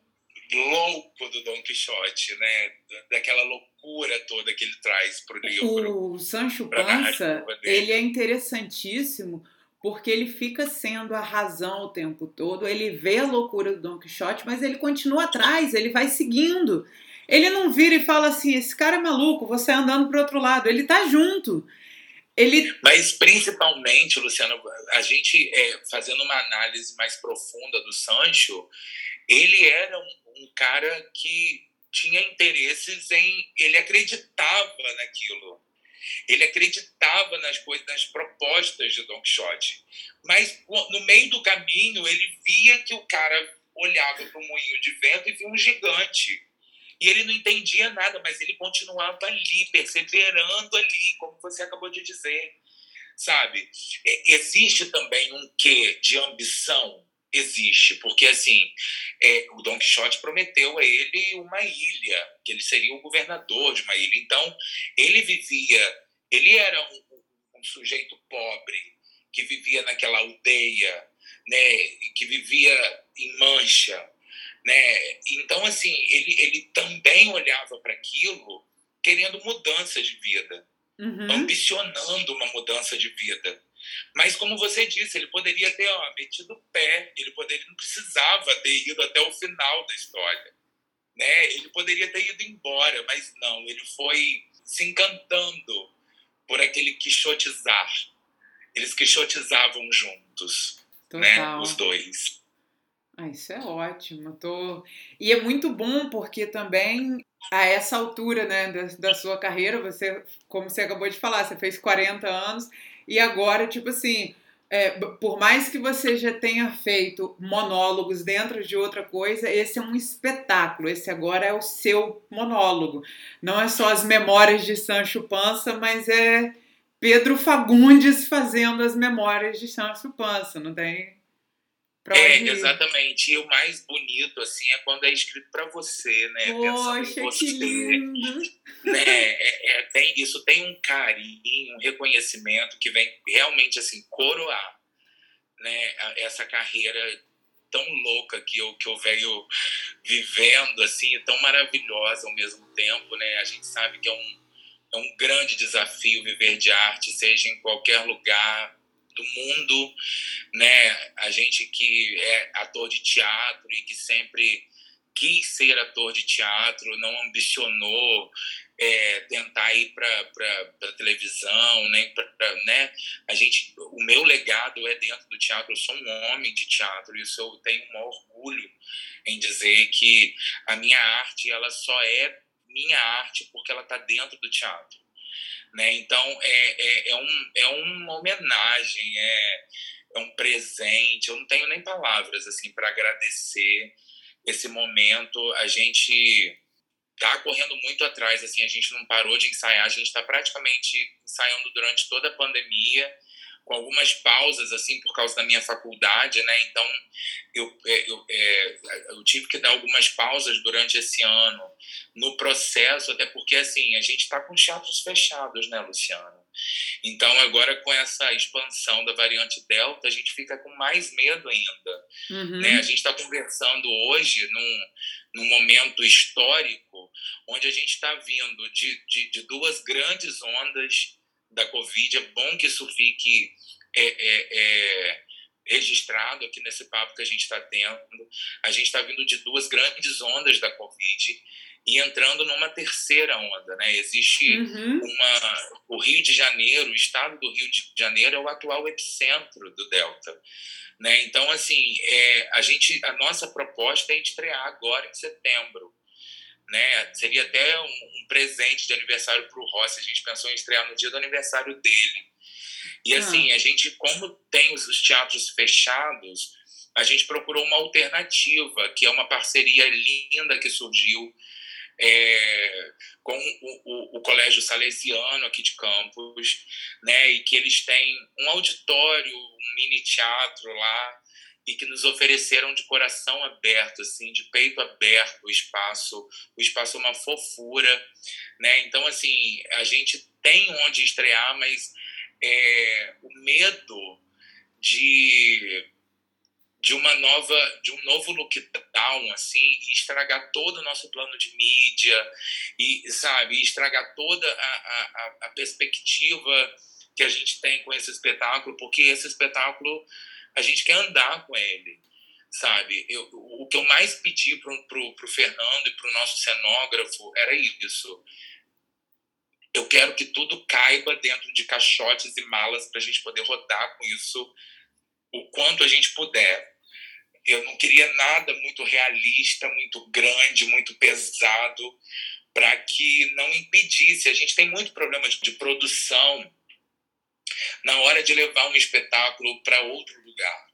louco do Don Quixote, né? Daquela loucura toda que ele traz para o livro. O Sancho Panza, ele é interessantíssimo porque ele fica sendo a razão o tempo todo. Ele vê a loucura do Don Quixote, mas ele continua atrás, ele vai seguindo. Ele não vira e fala assim: esse cara é maluco, você andando para outro lado. Ele tá junto. Ele... Mas principalmente, Luciano, a gente é, fazendo uma análise mais profunda do Sancho, ele era um, um cara que tinha interesses em. Ele acreditava naquilo. Ele acreditava nas coisas, nas propostas de Don Quixote. Mas no meio do caminho ele via que o cara olhava para o moinho de vento e via um gigante. E ele não entendia nada, mas ele continuava ali, perseverando ali, como você acabou de dizer. Sabe? Existe também um quê de ambição existe, porque assim, é, o Don Quixote prometeu a ele uma ilha, que ele seria o governador de uma ilha. Então, ele vivia, ele era um, um sujeito pobre que vivia naquela aldeia, né, que vivia em Mancha, né? Então, assim, ele, ele também olhava para aquilo querendo mudança de vida, uhum. ambicionando uma mudança de vida. Mas, como você disse, ele poderia ter ó, metido o pé, ele poderia, não precisava ter ido até o final da história. Né? Ele poderia ter ido embora, mas não, ele foi se encantando por aquele quixotizar. Eles quixotizavam juntos, né? os dois. Ah, isso é ótimo. Tô... E é muito bom porque também a essa altura né, da, da sua carreira, você, como você acabou de falar, você fez 40 anos e agora, tipo assim, é, por mais que você já tenha feito monólogos dentro de outra coisa, esse é um espetáculo. Esse agora é o seu monólogo. Não é só as memórias de Sancho Panza, mas é Pedro Fagundes fazendo as memórias de Sancho Panza. Não tem é, exatamente. E o mais bonito, assim, é quando é escrito para você, né? Poxa, você, que lindo! Né? É, é, tem, isso tem um carinho, um reconhecimento que vem realmente, assim, coroar né? essa carreira tão louca que eu, que eu venho vivendo, assim, tão maravilhosa ao mesmo tempo, né? A gente sabe que é um, é um grande desafio viver de arte, seja em qualquer lugar, do mundo, né? A gente que é ator de teatro e que sempre quis ser ator de teatro, não ambicionou é, tentar ir para televisão, nem pra, né? A gente, o meu legado é dentro do teatro. Eu sou um homem de teatro, isso eu tenho um orgulho em dizer que a minha arte ela só é minha arte porque ela está dentro do teatro. Né? Então, é, é, é, um, é uma homenagem, é, é um presente. Eu não tenho nem palavras assim para agradecer esse momento. A gente tá correndo muito atrás, assim, a gente não parou de ensaiar, a gente está praticamente ensaiando durante toda a pandemia com algumas pausas assim por causa da minha faculdade, né? Então eu, é, eu, é, eu tive que dar algumas pausas durante esse ano no processo, até porque assim a gente está com teatros fechados, né, Luciano? Então agora com essa expansão da variante delta a gente fica com mais medo ainda, uhum. né? A gente está conversando hoje num, num momento histórico onde a gente está vindo de, de, de duas grandes ondas da Covid. É bom que isso fique é, é, é, registrado aqui nesse papo que a gente está tendo. A gente está vindo de duas grandes ondas da Covid e entrando numa terceira onda, né? Existe uhum. uma o Rio de Janeiro, o estado do Rio de Janeiro é o atual epicentro do Delta, né? Então assim, é, a gente a nossa proposta é estrear agora em setembro né? Seria até um, um presente de aniversário para o Rossi. A gente pensou em estrear no dia do aniversário dele. E ah. assim, a gente, como tem os, os teatros fechados, a gente procurou uma alternativa, que é uma parceria linda que surgiu é, com o, o, o, Colégio Salesiano aqui de Campos, né, e que eles têm um auditório, um mini teatro lá, e que nos ofereceram de coração aberto, assim, de peito aberto o espaço, o espaço é uma fofura, né? Então, assim, a gente tem onde estrear, mas é, o medo de de uma nova de um novo lockdown assim e estragar todo o nosso plano de mídia e sabe estragar toda a, a, a perspectiva que a gente tem com esse espetáculo porque esse espetáculo a gente quer andar com ele, sabe? Eu, o que eu mais pedi para o Fernando e para o nosso cenógrafo era isso. Eu quero que tudo caiba dentro de caixotes e malas para a gente poder rodar com isso o quanto a gente puder. Eu não queria nada muito realista, muito grande, muito pesado, para que não impedisse. A gente tem muito problema de produção na hora de levar um espetáculo para outro lugar.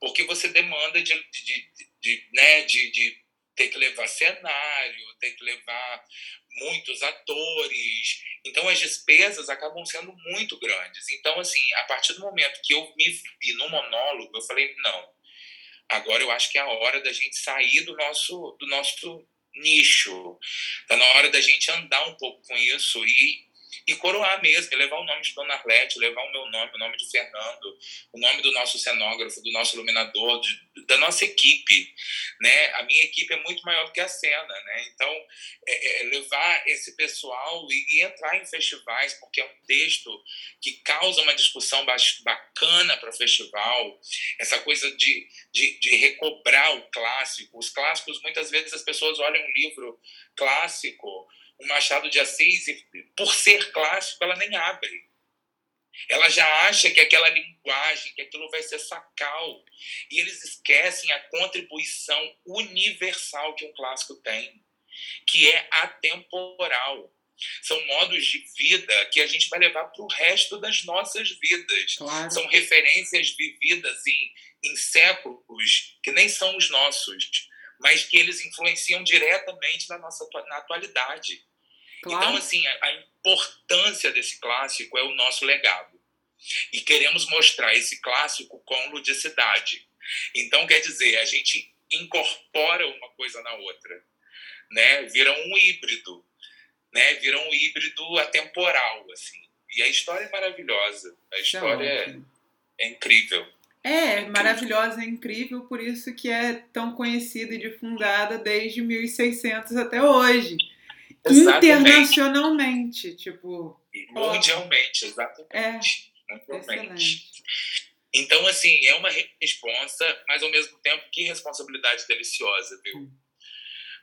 Porque você demanda de, de, de, né, de, de ter que levar cenário, ter que levar muitos atores. Então as despesas acabam sendo muito grandes. Então, assim, a partir do momento que eu me vi no monólogo, eu falei, não, agora eu acho que é a hora da gente sair do nosso, do nosso nicho. Está na hora da gente andar um pouco com isso e e coroar mesmo, levar o nome de Dona Arlete, levar o meu nome, o nome de Fernando, o nome do nosso cenógrafo, do nosso iluminador, de, da nossa equipe, né? A minha equipe é muito maior do que a cena, né? Então, é, é levar esse pessoal e, e, entrar em festivais, porque é um texto que causa uma discussão bacana para o festival, essa coisa de, de, de recobrar o clássico. Os clássicos, muitas vezes as pessoas olham um livro clássico o Machado de Assis, por ser clássico, ela nem abre. Ela já acha que aquela linguagem, que aquilo vai ser sacal. E eles esquecem a contribuição universal que um clássico tem, que é atemporal. São modos de vida que a gente vai levar para o resto das nossas vidas. Claro. São referências vividas em, em séculos que nem são os nossos, mas que eles influenciam diretamente na nossa na atualidade. Claro. Então, assim, a, a importância desse clássico é o nosso legado. E queremos mostrar esse clássico com ludicidade. Então, quer dizer, a gente incorpora uma coisa na outra, né? Vira um híbrido, né? Vira um híbrido atemporal, assim. E a história é maravilhosa. A história é, é incrível. É, é maravilhosa, é incrível, por isso que é tão conhecida e difundada desde 1600 até hoje. Internacionalmente, tipo. mundialmente, exatamente. É, mundialmente. Então, assim, é uma resposta, mas ao mesmo tempo, que responsabilidade deliciosa, viu? Hum.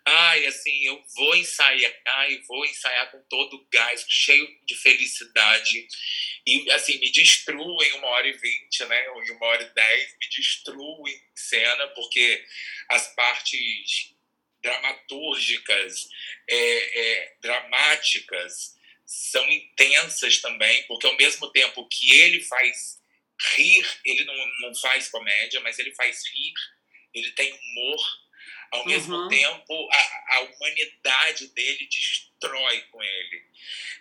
Ai, assim, eu vou ensaiar, ai, vou ensaiar com todo o gás, cheio de felicidade. E, assim, me destruo em uma hora e vinte, né? Ou em uma hora e dez, me destruo em cena, porque as partes dramatúrgicas, é, é, dramáticas, são intensas também, porque ao mesmo tempo que ele faz rir, ele não, não faz comédia, mas ele faz rir, ele tem humor, ao mesmo uhum. tempo a, a, humanidade dele destrói com ele,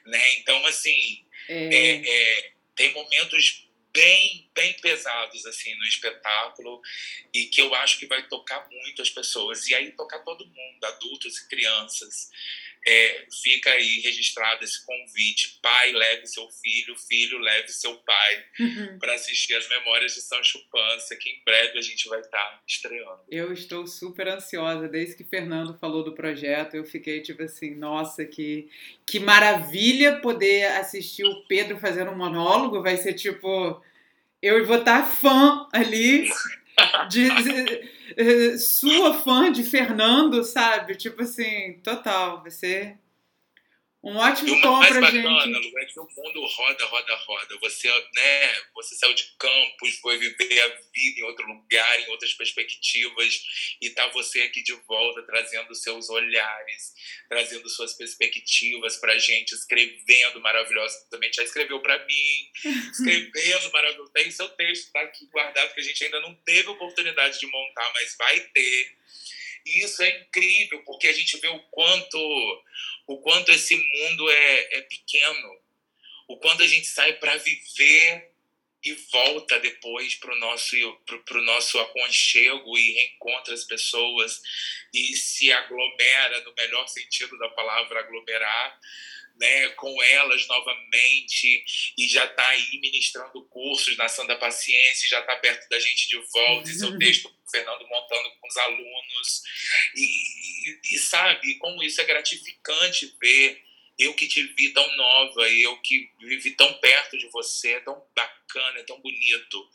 né? Então assim é. É, é tem momentos bem, bem pesados assim no espetáculo e que eu acho que vai tocar muito as pessoas e aí tocar todo mundo, adultos e crianças. É, fica aí registrado esse convite. Pai, leve seu filho, filho, leve seu pai uhum. para assistir as Memórias de São Chupança, que em breve a gente vai estar tá estreando. Eu estou super ansiosa. Desde que Fernando falou do projeto, eu fiquei tipo assim: nossa, que, que maravilha poder assistir o Pedro fazendo um monólogo. Vai ser tipo. Eu vou estar fã ali de, de, sua fã de Fernando, sabe? Tipo assim, total, ser um ótimo tom pra bacana, gente. É que o mundo roda, roda, roda. Você, né, você saiu de campus, foi viver a vida em outro lugar, em outras perspectivas, e tá você aqui de volta, trazendo seus olhares, trazendo suas perspectivas pra gente, escrevendo maravilhosamente. Já escreveu pra mim, (laughs) escrevendo maravilhosamente. Tem seu texto, tá aqui guardado, que a gente ainda não teve oportunidade de montar, mas vai ter. E isso é incrível, porque a gente vê o quanto o quanto esse mundo é, é pequeno, o quanto a gente sai para viver e volta depois para o nosso, pro, pro nosso aconchego e reencontra as pessoas e se aglomera, no melhor sentido da palavra, aglomerar, né, com elas novamente e já está aí ministrando cursos na Santa Paciência, já está perto da gente de volta, e seu (laughs) texto o Fernando montando com os alunos. E, e, e, sabe, como isso é gratificante ver eu que te vi tão nova, eu que vivi tão perto de você, é tão bacana, é tão bonito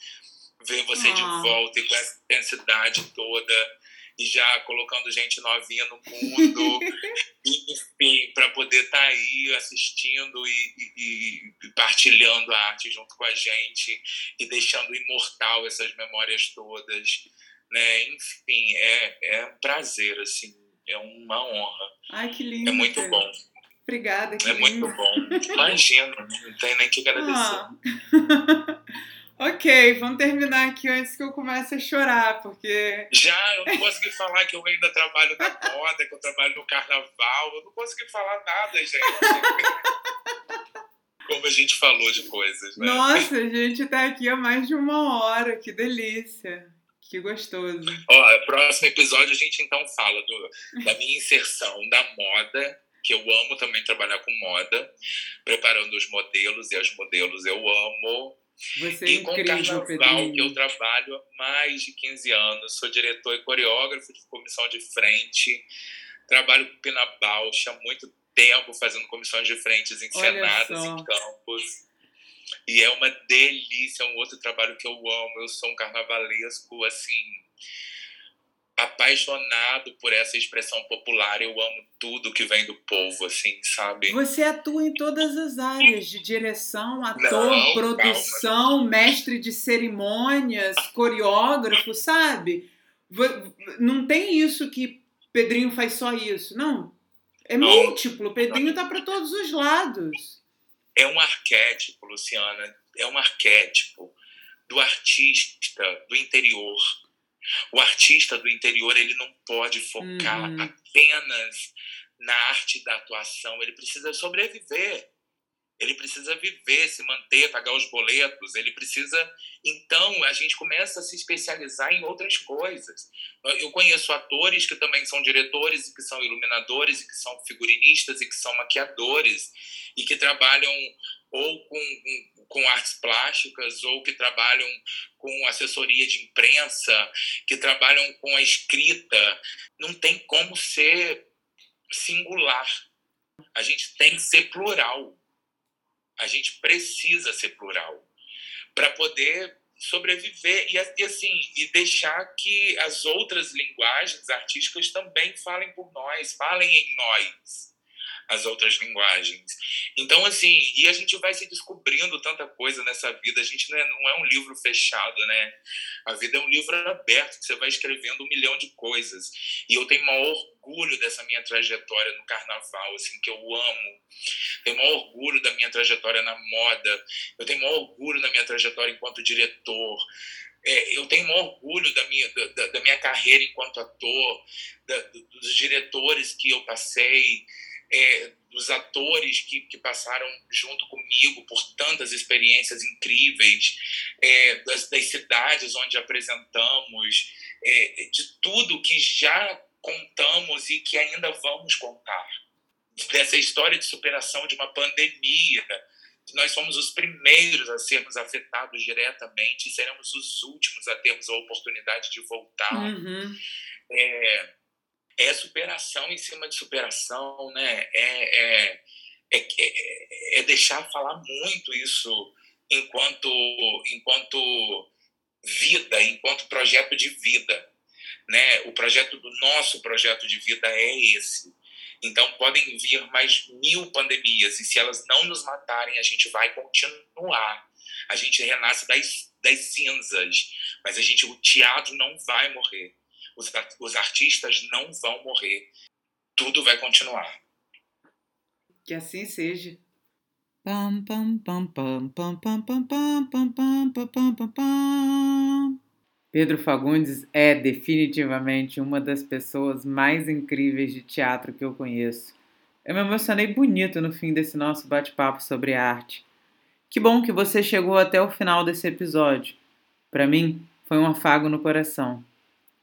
ver você ah. de volta e com essa intensidade toda e já colocando gente novinha no mundo, (laughs) enfim, para poder estar tá aí assistindo e, e, e, partilhando a arte junto com a gente e deixando imortal essas memórias todas, né? Enfim, é, é um prazer, assim, é uma honra. Ai, que lindo. É muito bom. Obrigada, que É lindo. muito bom. Imagina, não tem nem que agradecer. Ah. (laughs) Ok, vamos terminar aqui antes que eu comece a chorar, porque. Já, eu não consegui falar que eu ainda trabalho na moda, que eu trabalho no carnaval, eu não consegui falar nada, gente. (laughs) Como a gente falou de coisas, né? Nossa, a gente tá aqui há mais de uma hora, que delícia. Que gostoso. Ó, próximo episódio a gente então fala do, da minha inserção da moda porque eu amo também trabalhar com moda, preparando os modelos e as modelos eu amo. Você é e com incrível, carnaval, que eu trabalho há mais de 15 anos, sou diretor e coreógrafo de comissão de frente, trabalho com Pina Bausch há muito tempo fazendo comissões de frentes encenadas em campos. E é uma delícia, é um outro trabalho que eu amo. Eu sou um carnavalesco, assim, apaixonado por essa expressão popular. Eu amo tudo que vem do povo, assim, sabe? Você atua em todas as áreas, de direção, ator, Não, produção, mestre de cerimônias, coreógrafo, sabe? Não tem isso que Pedrinho faz só isso. Não. É Não. múltiplo. Pedrinho tá para todos os lados. É um arquétipo, Luciana. É um arquétipo do artista do interior. O artista do interior, ele não pode focar Uhum. apenas na arte da atuação. Ele precisa sobreviver. Ele precisa viver, se manter, pagar os boletos. Ele precisa. Então, a gente começa a se especializar em outras coisas. Eu conheço atores que também são diretores, e que são iluminadores, e que são figurinistas, e que são maquiadores, e que trabalham ou com, com, artes plásticas, ou que trabalham com assessoria de imprensa, que trabalham com a escrita. Não tem como ser singular. A gente tem que ser plural. A gente precisa ser plural para poder sobreviver e assim e deixar que as outras linguagens artísticas também falem por nós, falem em nós as outras linguagens. Então assim, e a gente vai se descobrindo tanta coisa nessa vida. A gente não é, não é um livro fechado, né? A vida é um livro aberto que você vai escrevendo um milhão de coisas. E eu tenho maior orgulho dessa minha trajetória no carnaval, assim, que eu amo. Tenho maior orgulho da minha trajetória na moda. Eu tenho maior orgulho da minha trajetória enquanto diretor. É, eu tenho orgulho da minha, da, da minha carreira enquanto ator, da, dos diretores que eu passei, é, dos atores que, que passaram junto comigo por tantas experiências incríveis, é, das, das cidades onde apresentamos, é, de tudo que já contamos e que ainda vamos contar. Dessa história de superação de uma pandemia, nós somos os primeiros a sermos afetados diretamente seremos os últimos a termos a oportunidade de voltar. Uhum. É, é superação em cima de superação, né? É, é, é, é, deixar falar muito isso enquanto, enquanto vida, enquanto projeto de vida. Né? O projeto do nosso projeto de vida é esse. Então podem vir mais mil pandemias e se elas não nos matarem, a gente vai continuar. A gente renasce das, das cinzas, mas a gente, o teatro não vai morrer. Os, os artistas não vão morrer. Tudo vai continuar. Que assim seja. Pedro Fagundes é definitivamente uma das pessoas mais incríveis de teatro que eu conheço. Eu me emocionei bonito no fim desse nosso bate-papo sobre arte. Que bom que você chegou até o final desse episódio. Para mim, foi um afago no coração.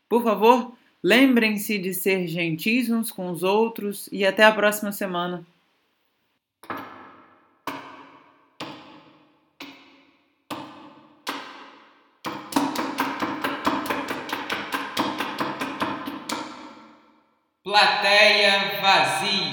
Por favor, lembrem-se de ser gentis uns com os outros e até a próxima semana. Plateia vazia.